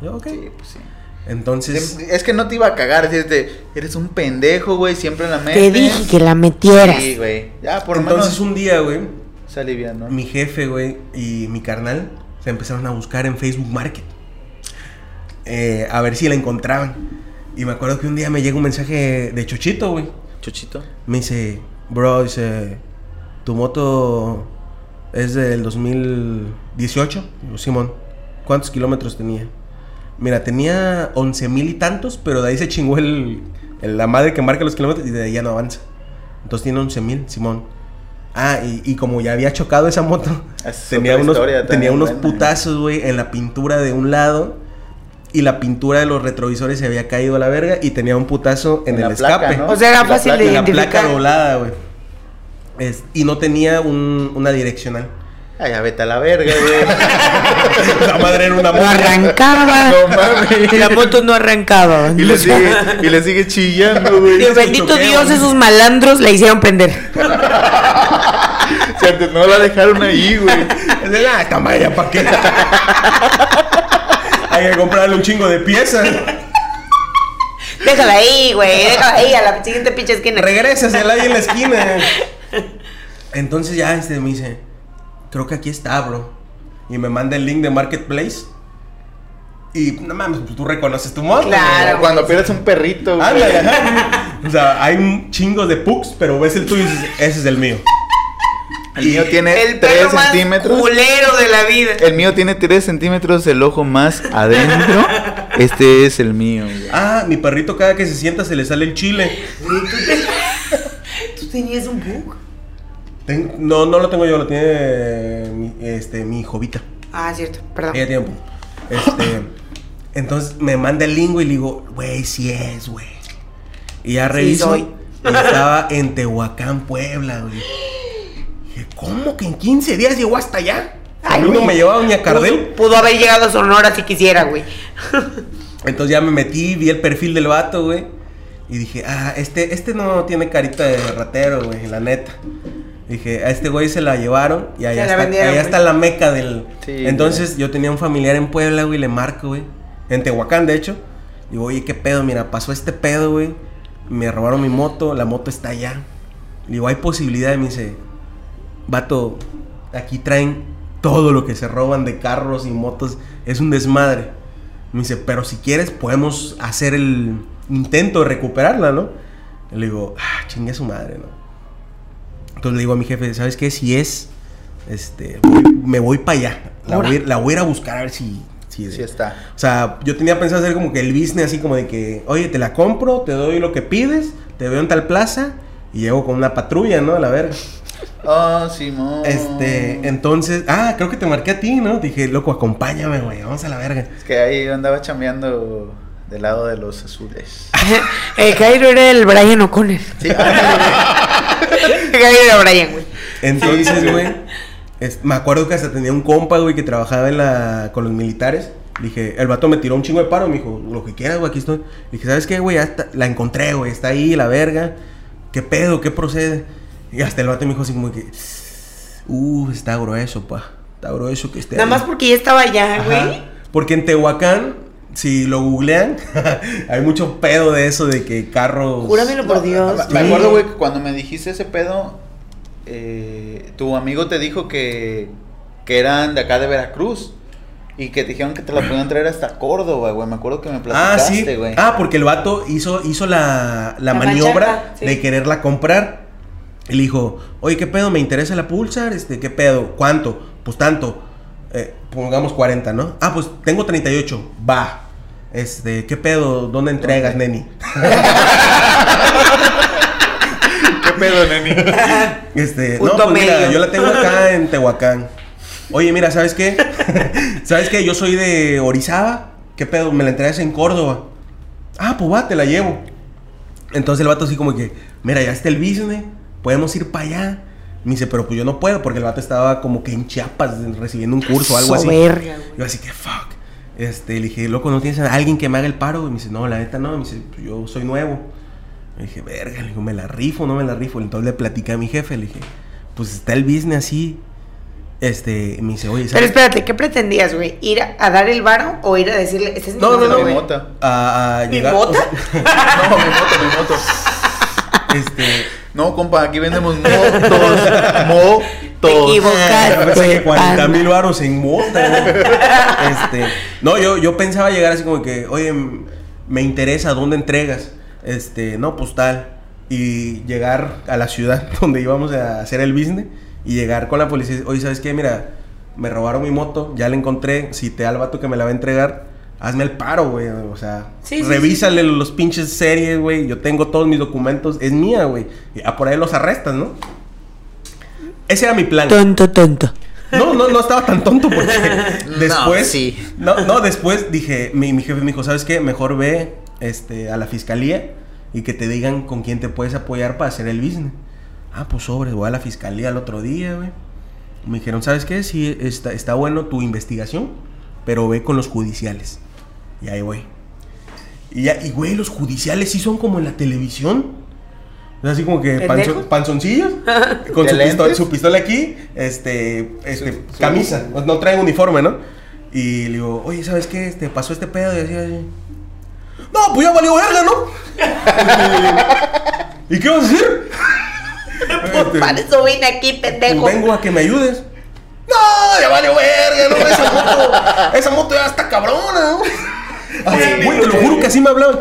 Yo, ok. sí, pues sí. Entonces, Es que no te iba a cagar, así es de, eres un pendejo, güey, siempre en la mente. Te dije que la metieras. Sí, güey. Ya, por entonces menos un día, güey, se alivianó. mi jefe, güey, y mi carnal se empezaron a buscar en Facebook Market. eh, a ver si la encontraban. Y me acuerdo que un día me llega un mensaje de Chochito, güey. Chuchito. Me dice, bro, dice, tu moto es del 2018. Digo, Simón, ¿cuántos kilómetros tenía? Mira, tenía 11 mil y tantos, pero de ahí se chingó el, el- la madre que marca los kilómetros y de ahí ya no avanza. Entonces tiene 11 mil, Simón. Ah, y, y como ya había chocado esa moto, Es tenía unos, tenía unos buena. putazos, güey, en la pintura de un lado. Y la pintura de los retrovisores se había caído a la verga y tenía un putazo en, En el placa, escape. ¿no? O sea, era fácil de Y la placa identificar. doblada, güey. Y no tenía un- una direccional. Ay, ya vete a la verga, güey. La madre era una No moto. arrancaba. No mames. La moto no arrancaba. Y le sigue, y le sigue chillando, güey. Dios bendito. Dios, esos malandros la hicieron prender. O sea, no la dejaron ahí, güey. Es de, "Ah, esta madre, ¿para qué? Hay que comprarle un chingo de piezas. Déjala ahí, güey. Déjala ahí a la siguiente pinche esquina. Regrésasela ahí en la esquina. Entonces ya este me dice, creo que aquí está, bro. Y me manda el link de Marketplace. Y no mames, pues tú reconoces tu moto. Claro. Cuando pierdes un perrito, güey. Ándale, ajá. O sea, hay un chingo de pugs, pero ves el tuyo y dices, ese es el mío. El mío tiene El 3 perro más centímetros. culero de la vida. El mío tiene 3 centímetros el ojo más adentro. Este es el mío, güey. Ah, mi perrito cada que se sienta se le sale el chile. ¿Tú tenías un bug? Ten- no, no lo tengo yo, lo tiene mi, este, mi jovita. Ah, cierto, perdón. Ella tiene. Este, entonces me manda el lingo y le digo, güey, sí es, güey. Y ya reviso. estaba en Tehuacán, Puebla, güey. Dije, ¿cómo que en 15 días llegó hasta allá? A Ay, mí no me llevaba Doña Cardel. Pudo, pudo haber llegado a Sonora si quisiera, güey. Entonces ya me metí, vi el perfil del vato, güey. Y dije, ah, este, este no tiene carita de ratero, güey, la neta. Dije, a este güey se la llevaron y allá, está, vendieron, allá güey. está la meca del... Sí, Entonces yo tenía un familiar en Puebla, güey, le marco, güey. En Tehuacán, de hecho. Digo, oye, ¿qué pedo? Mira, pasó este pedo, güey. Me robaron mi moto, la moto está allá. Digo, hay posibilidad. Y me dice, vato, aquí traen todo lo que se roban de carros y motos. Es un desmadre. Me dice, pero si quieres podemos hacer el intento de recuperarla, ¿no? Y le digo, ah, chingue a su madre, ¿no? Entonces le digo a mi jefe, ¿sabes qué? Si es, este, voy- me voy para allá. La voy, a ir- la voy a ir a buscar a ver si... si Sí está. o sea, yo tenía pensado hacer como que el business así como de que, oye, te la compro, te doy lo que pides, te veo en tal plaza y llego con una patrulla, ¿no? A la verga. Oh, Simón. Este, entonces, ah, creo que te marqué a ti, ¿no? Dije, loco, acompáñame, güey, vamos a la verga. Es que ahí andaba chambeando del lado de los azules. El Cairo era el Brian O'Connor. Sí, Brian, güey. Entonces, güey, me acuerdo que hasta tenía un compa, güey, que trabajaba en la, con los militares. Dije, el vato me tiró un chingo de paro. Me dijo, lo que quieras, güey, aquí estoy. Dije, ¿sabes qué, güey? La encontré, güey. Está ahí, la verga. ¿Qué pedo? ¿Qué procede? Y hasta el vato me dijo así como que, uh, está grueso, pa. Está grueso que esté Nada ahí". más porque ya estaba allá, güey. Porque en Tehuacán, si lo googlean, hay mucho pedo de eso de que carros. Júramelo por Dios. Me acuerdo, güey, que cuando me dijiste ese pedo, eh, tu amigo te dijo que, que eran de acá de Veracruz. Y que te dijeron que te la podían traer hasta Córdoba, güey. Me acuerdo que me Ah, sí. platicaste, güey. Ah, porque el vato hizo, hizo la, la La maniobra sí. de quererla comprar. Y le dijo, oye, ¿qué pedo? ¿Me interesa la Pulsar? Este, ¿qué pedo? ¿Cuánto? Pues tanto. Eh, pongamos 40, ¿no? Ah, pues tengo 38. Va. Este, ¿qué pedo? ¿Dónde entregas, neni? ¿Qué pedo, neni? Este, Punto no, pues mira, yo la tengo acá en Tehuacán. Oye, mira, ¿sabes qué? ¿Sabes qué? Yo soy de Orizaba. ¿Qué pedo? Me la entregas en Córdoba. Ah, pues va, te la llevo. Entonces el vato así como que, mira, ya está el business, podemos ir para allá. Me dice, pero pues yo no puedo porque el vato estaba como que en Chiapas recibiendo un curso o algo así. Yo así que, fuck. Este, le dije, loco, ¿no tienes a alguien que me haga el paro? Y me dice, no, la neta no. Me dice, "Pues, yo soy nuevo. Le dije, verga, le digo, ¿me la rifo no me la rifo? Entonces le platicé a mi jefe, le dije, pues está el business así. Este, me dice, oye, Pero ¿sabes? espérate, ¿qué pretendías, güey? ¿Ir a, a dar el varo o ir a decirle, este es mi No, no, no, Mi güey"? mota. A, a ¿Mi llegar. mota? No, mi moto, mi moto. Este, No, compa, aquí vendemos motos. Motos. A veces que 40 anda. mil baros en mota, güey. Este, no, yo, yo pensaba llegar así como que, oye, me interesa, ¿dónde entregas? Este, no, pues tal. Y llegar a la ciudad donde íbamos a hacer el business y llegar con la policía. Oye, ¿sabes qué? Mira, me robaron mi moto, ya la encontré, cité al vato que me la va a entregar. Hazme el paro, güey. O sea, Sí, sí, revísale los pinches series, güey. Yo tengo todos mis documentos. Es mía, güey. Y a por ahí los arrestas, ¿no? Ese era mi plan. Tonto, tonto. No, no, no estaba tan tonto porque después. sí. No, no, después dije, mi, mi jefe me dijo, ¿sabes qué? Mejor ve este, a la fiscalía y que te digan con quién te puedes apoyar para hacer el business. Ah, pues sobre, voy a la fiscalía el otro día, güey. Me dijeron, ¿sabes qué? Sí, está, está bueno tu investigación, pero ve con los judiciales. Y ahí voy. Y ya, y güey, los judiciales sí son como en la televisión. Es así como que panzo- panzoncillos, con ¿De su pistola, lentes? su pistola aquí, este, este, Su- su- camisa, no, no traen uniforme, ¿no? Y le digo, oye, ¿sabes qué? Este, pasó este pedo y así, así. No, pues ya valió verga, ¿no? ¿Y qué vas a hacer? Este, Para eso vine aquí, pues pendejo. vengo a que me ayudes. No, ya valió verga, no, esa moto, esa moto ya está cabrona, ¿no? Así, güey, te lo juro que así me hablaban.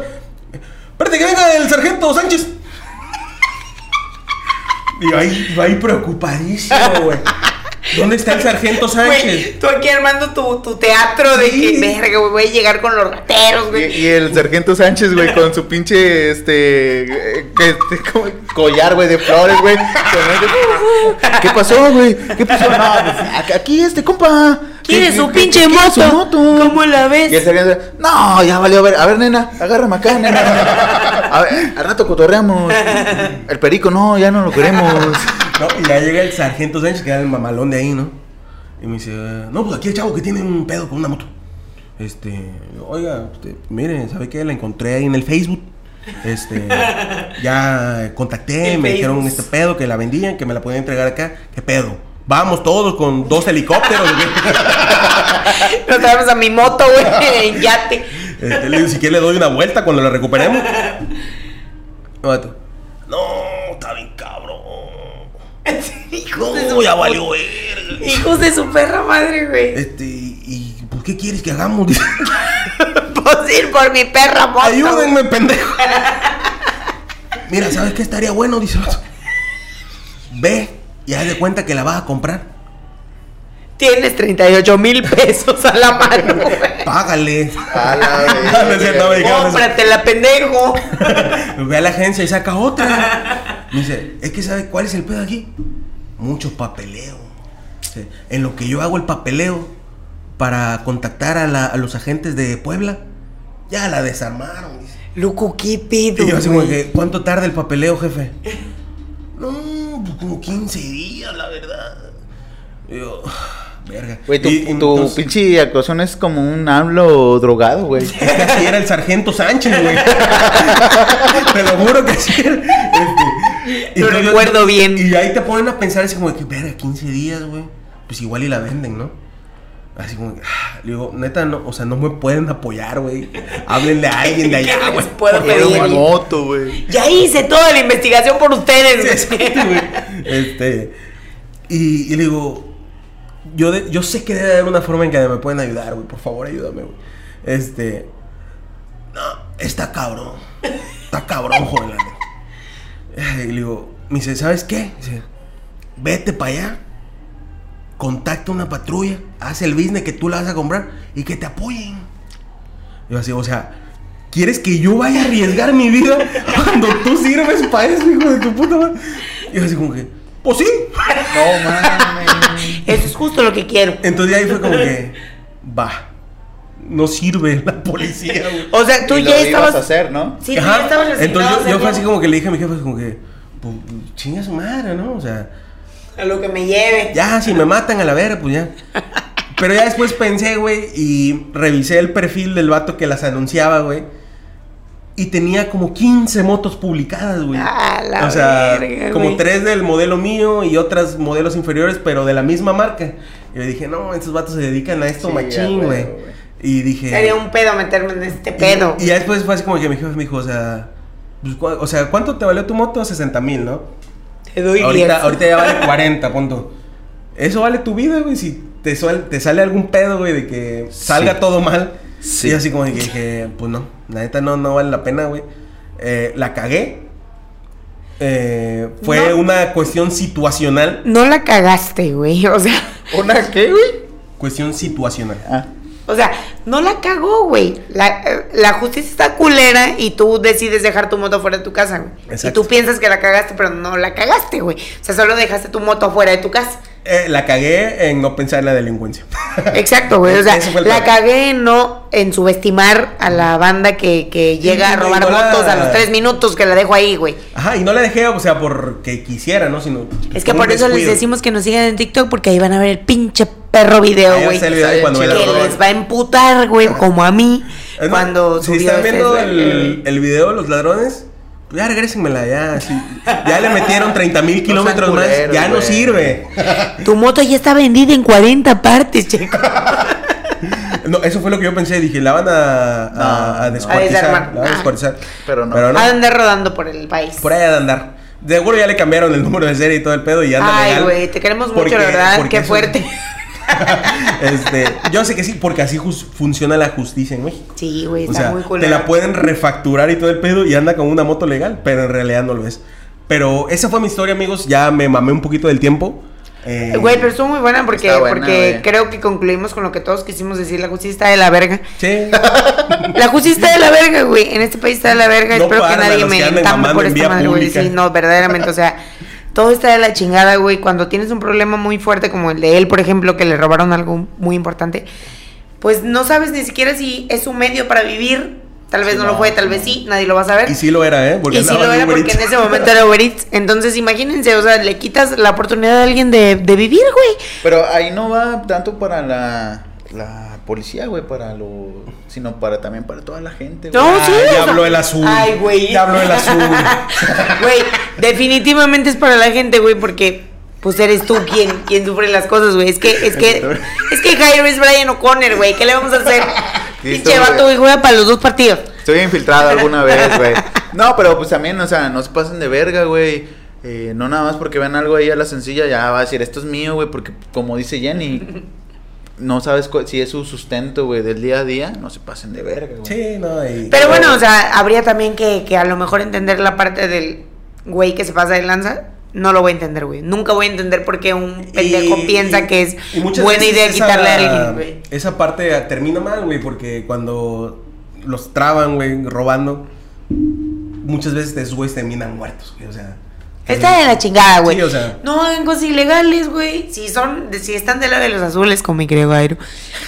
Espérate que venga el sargento Sánchez. Y ahí, ahí preocupadísimo, güey. ¿Dónde está el sargento Sánchez? Güey, tú aquí armando tu, tu teatro de Sí. que, verga, güey, voy a llegar con los rateros, güey. y el sargento Sánchez, güey, con su pinche, este, eh, este, como collar, güey, de flores, güey. El- ¿Qué pasó, güey? ¿Qué pasó? No, pues, aquí este, compa. ¿Quiere ¿Qué- su qué- pinche su moto? ¿Cómo la ves? Y el sargento, no, ya valió, a ver, a ver, nena, agárrame acá, nena. A ver, al rato cotorreamos. El perico, no, ya no lo queremos. No, y ya llega el sargento Sánchez, que era el mamalón de ahí, ¿no? Y me dice, no, pues aquí el chavo que tiene un pedo con una moto. Este, oiga, este, mire, ¿sabe qué? La encontré ahí en el Facebook. Este, ya contacté, me dijeron este pedo que la vendían, que me la podían entregar acá. ¿Qué pedo? Vamos todos con dos helicópteros. Nos traemos a mi moto, güey, en yate. Este, le digo, si quiere le doy una vuelta cuando la recuperemos. No. Hijos de su ya valió verga. Hijos de su perra madre, güey. Este, ¿y pues qué quieres que hagamos? Dice, Pues ir por mi perra moto. Ayúdenme, pendejo. Mira, ¿sabes qué estaría bueno? Dice. Ve y haz de cuenta que la vas a comprar. Tienes 38 mil pesos a la mano, güey. Págale. A la. Cómpratela, pendejo. Ve a la agencia y saca otra. Me dice, es que ¿sabe cuál es el pedo aquí? Mucho papeleo. En lo que yo hago el papeleo para contactar a, la- a los agentes de Puebla, ya la desarmaron. Dice. Loco, qué pedo, Y yo así como que, ¿cuánto tarda el papeleo, jefe? No, pues como 15 días, la verdad. Y yo, verga. Güey, tu, Y- y tu entonces- pinche actuación es como un hablo drogado, güey. Es que así era el sargento Sánchez, güey. te lo juro que así era. Este, Entonces- recuerdo bien. Y ahí te ponen a pensar así como de que, verga, 15 días, güey. Pues igual y la venden, ¿no? Así como, ah, le digo, neta, no, o sea, no me pueden apoyar, güey. Háblenle a alguien de allá, ¿Qué güey. puedo pedir? moto, güey. Ya hice toda la investigación por ustedes. Güey. Este, y, y le digo, yo, de- yo sé que debe haber una forma en que me pueden ayudar, güey. Por favor, ayúdame, güey. Este, no, está cabrón. Está cabrón, joven. Eh, Y le digo, me dice, ¿sabes qué? Dice, vete para allá. Contacta una patrulla. Haz el business que tú la vas a comprar y que te apoyen. Yo así, o sea, ¿quieres que yo vaya a arriesgar mi vida cuando tú sirves para eso, hijo de tu puta madre? Y yo así como que, pues sí. No mames. Eso es justo lo que quiero. Entonces ahí fue como que, va, no sirve la policía, güey. O sea, tú Y lo ya ibas estabas. a hacer, ¿no? Sí, tú ya estabas Entonces yo, yo fue así como que le dije a mi jefe, como que, pues, chinga su madre, ¿no? O sea, A lo que me lleve. ya, si me matan a la vera, pues ya. Pero ya después pensé, güey, y revisé el perfil del vato que las anunciaba, güey. Y tenía como 15 motos publicadas, güey. Ah, la o sea, verga, como güey. tres del modelo mío y otras modelos inferiores, pero de la misma marca. Y yo dije, no, estos vatos se dedican a esto Sí, machín, güey. Y dije... Sería un pedo meterme en este pedo. Y, y ya después fue así como que mi jefe me dijo, o sea... pues, o sea, ¿cuánto te valió tu moto? 60 mil, ¿no? Te doy ahorita, 10. ahorita ya vale 40, punto. Eso vale tu vida, güey. Si te, suel- te sale algún pedo, güey, de que salga Sí. todo mal. Sí. Y así como que dije, pues no, la neta no, no vale la pena, güey. Eh, la cagué. Eh, fue No. una cuestión situacional. No la cagaste, güey. O sea, ¿Una qué, güey? Cuestión situacional. Ah. O sea, no la cagó, güey. La, eh, la justicia está culera y tú decides dejar tu moto fuera de tu casa, güey. Y tú piensas que la cagaste, pero no la cagaste, güey. O sea, solo dejaste tu moto fuera de tu casa. Eh, la cagué en no pensar en la delincuencia. Exacto, güey. O sea, el la cagué en no en subestimar a la banda que, que llega a no, robar no la- motos a los tres minutos que la dejo ahí, güey. Ajá, y no la dejé, o sea, porque quisiera, ¿no? Sino. Es que por eso les decimos que nos sigan en TikTok porque ahí van a ver el pinche perro video, güey. el la Que les va a emputar, güey, como a mí. Más, Cuando si están ese- viendo el, el video de los ladrones, ya regrésenmela, ya. sí. Ya le metieron 30 mil kilómetros más, culeros, ya no sirve. Tu moto ya está vendida en 40 partes, chico. No, eso fue lo que yo pensé. Dije, la van a, No, a descuartizar. A desarmar. La van a Ah. descuartizar. Pero no. Pero no. A andar rodando por el país. Por ahí ha de andar. Seguro ya le cambiaron el número de serie y todo el pedo y ya anda Ay, güey, te queremos mucho, Porque- la verdad. porque Qué fuerte. este, yo sé que sí, porque así funciona la justicia en México. Sí, güey, O está sea, muy cool. te la pueden refacturar y todo el pedo y anda con una moto legal, pero en realidad no lo es. Pero esa fue mi historia, amigos. Ya me mamé un poquito del tiempo. Eh, Güey, pero estuvo muy buena porque, buena, porque güey. creo que concluimos con lo que todos quisimos decir. La justicia está de la verga. Sí. La justicia está de la verga, güey. En este país está de la verga. No Espero que nadie me mamando por esta madre, güey. Sí, no, verdaderamente. O sea, todo está de la chingada, güey. Cuando tienes un problema muy fuerte como el de él, por ejemplo, que le robaron algo muy importante, pues no sabes ni siquiera si es un medio para vivir. Tal vez no, lo fue, tal vez sí, nadie lo va a saber. Y sí lo era, ¿eh? Porque Y sí lo era porque en ese momento era Uber Eats. Entonces, imagínense, o sea, le quitas la oportunidad a alguien de, de vivir, güey. Pero ahí no va tanto para la, la policía, güey, para lo. sino para también para toda la gente, güey. No, sí. ya habló el azul. Ay, güey. Ya habló el azul. Güey, definitivamente es para la gente, güey, porque pues eres tú quien, quien sufre las cosas, güey. Es que, es que, es que Jairo es Brian O'Connor, güey. ¿Qué le vamos a hacer? Pinche vato, güey. güey, juega para los dos partidos. Estoy infiltrado alguna vez, güey. No, pero pues también, o sea, no se pasen de verga, güey. Eh, no nada más porque vean algo ahí a la sencilla, ya va a decir, esto es mío, güey, porque como dice Jenny, no sabes cu- si es su sustento, güey, del día a día, no se pasen de verga, güey. Sí, no, y... Pero bueno, o sea, habría también que, que a lo mejor entender la parte del güey que se pasa de lanza. No lo voy a entender, güey. Nunca voy a entender por qué un pendejo Y- piensa que es buena idea esa- quitarle a alguien, güey. Esa parte termina mal, güey, porque cuando los traban, güey, robando, muchas veces esos güeyes terminan muertos, güey, o sea... Está de la chingada, güey. Sí, o sea. No hagan cosas ilegales, güey. Si son, si están del lado de los azules, como mi querido Gairo,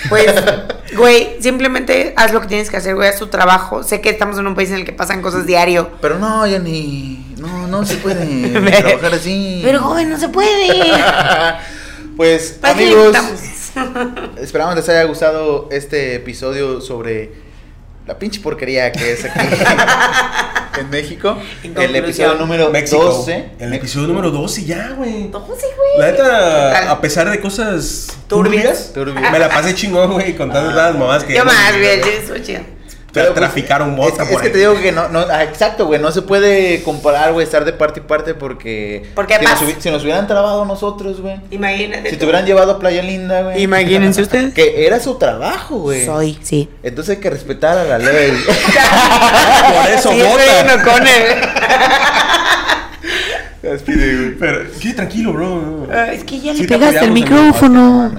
pues, güey, simplemente haz lo que tienes que hacer, güey, haz tu trabajo. Sé que estamos en un país en el que pasan cosas diario. Pero no, Jenny, no, no se puede trabajar así. Pero, joven, no se puede. Pues, ¿Para qué amigos, esperamos les haya gustado este episodio sobre la pinche porquería que es aquí en México. En El episodio número México. 12. El episodio número 12 ya, güey. No, sí, güey. La ¿Qué neta, a pesar de cosas Turbias. Turbias. me la pasé chingón, güey, contando Ah. las mamás que. Yo más, güey. yo eso, chido. Tra- pues, traficaron es- vodka Es, por que ahí. te digo que no, no ah, exacto, güey, no se puede comparar, güey, estar de parte y parte porque... Porque si nos, si nos hubieran trabado nosotros, güey. Imagínate. Si te hubieran llevado a Playa Linda, güey. Imagínense ustedes. Que era su trabajo, güey. Soy, sí. Entonces hay que respetar a la ley. Por eso sí, vota. un O'Connor. Despide. Pero, sí, tranquilo, bro. Ah, Es que ya le Sí pegaste el micrófono.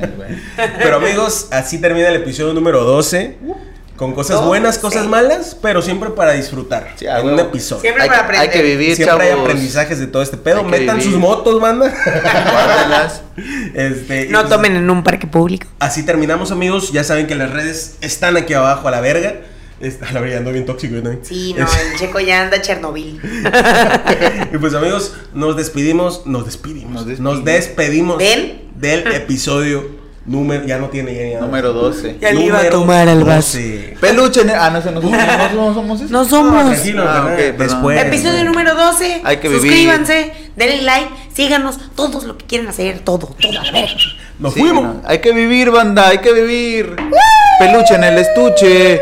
Pero amigos, así termina el episodio número 12. Con cosas buenas, cosas malas, pero siempre para disfrutar. Sí, en un episodio. Siempre Hay, para que- hay que aprender. vivir, Siempre hay aprendizajes de todo este pedo. Metan vivir. sus motos, banda. Este, No pues, tomen en un parque público. Así terminamos, amigos. Ya saben que las redes están aquí abajo a la verga. Está, a la verga, ando bien tóxico yo también. Sí, no, el checo ya anda Chernobyl. y pues amigos, nos despedimos, nos despedimos, Nos nos despedimos. ¿Ven? del episodio número, ya no tiene ya, ya. Número 12. Ya le iba a Número tomar al vaso. 12. Peluche. Ah, no, no somos, no, somos- somos eso. No No, somos. tranquilo, Ah, después. Episodio número 12. Hay que vivir. Suscríbanse, denle like, síganos, todos lo que quieran hacer, todo, todo, a ver. Nos Sí, fuimos. no, Hay que vivir, banda, hay que vivir. Peluche en el estuche.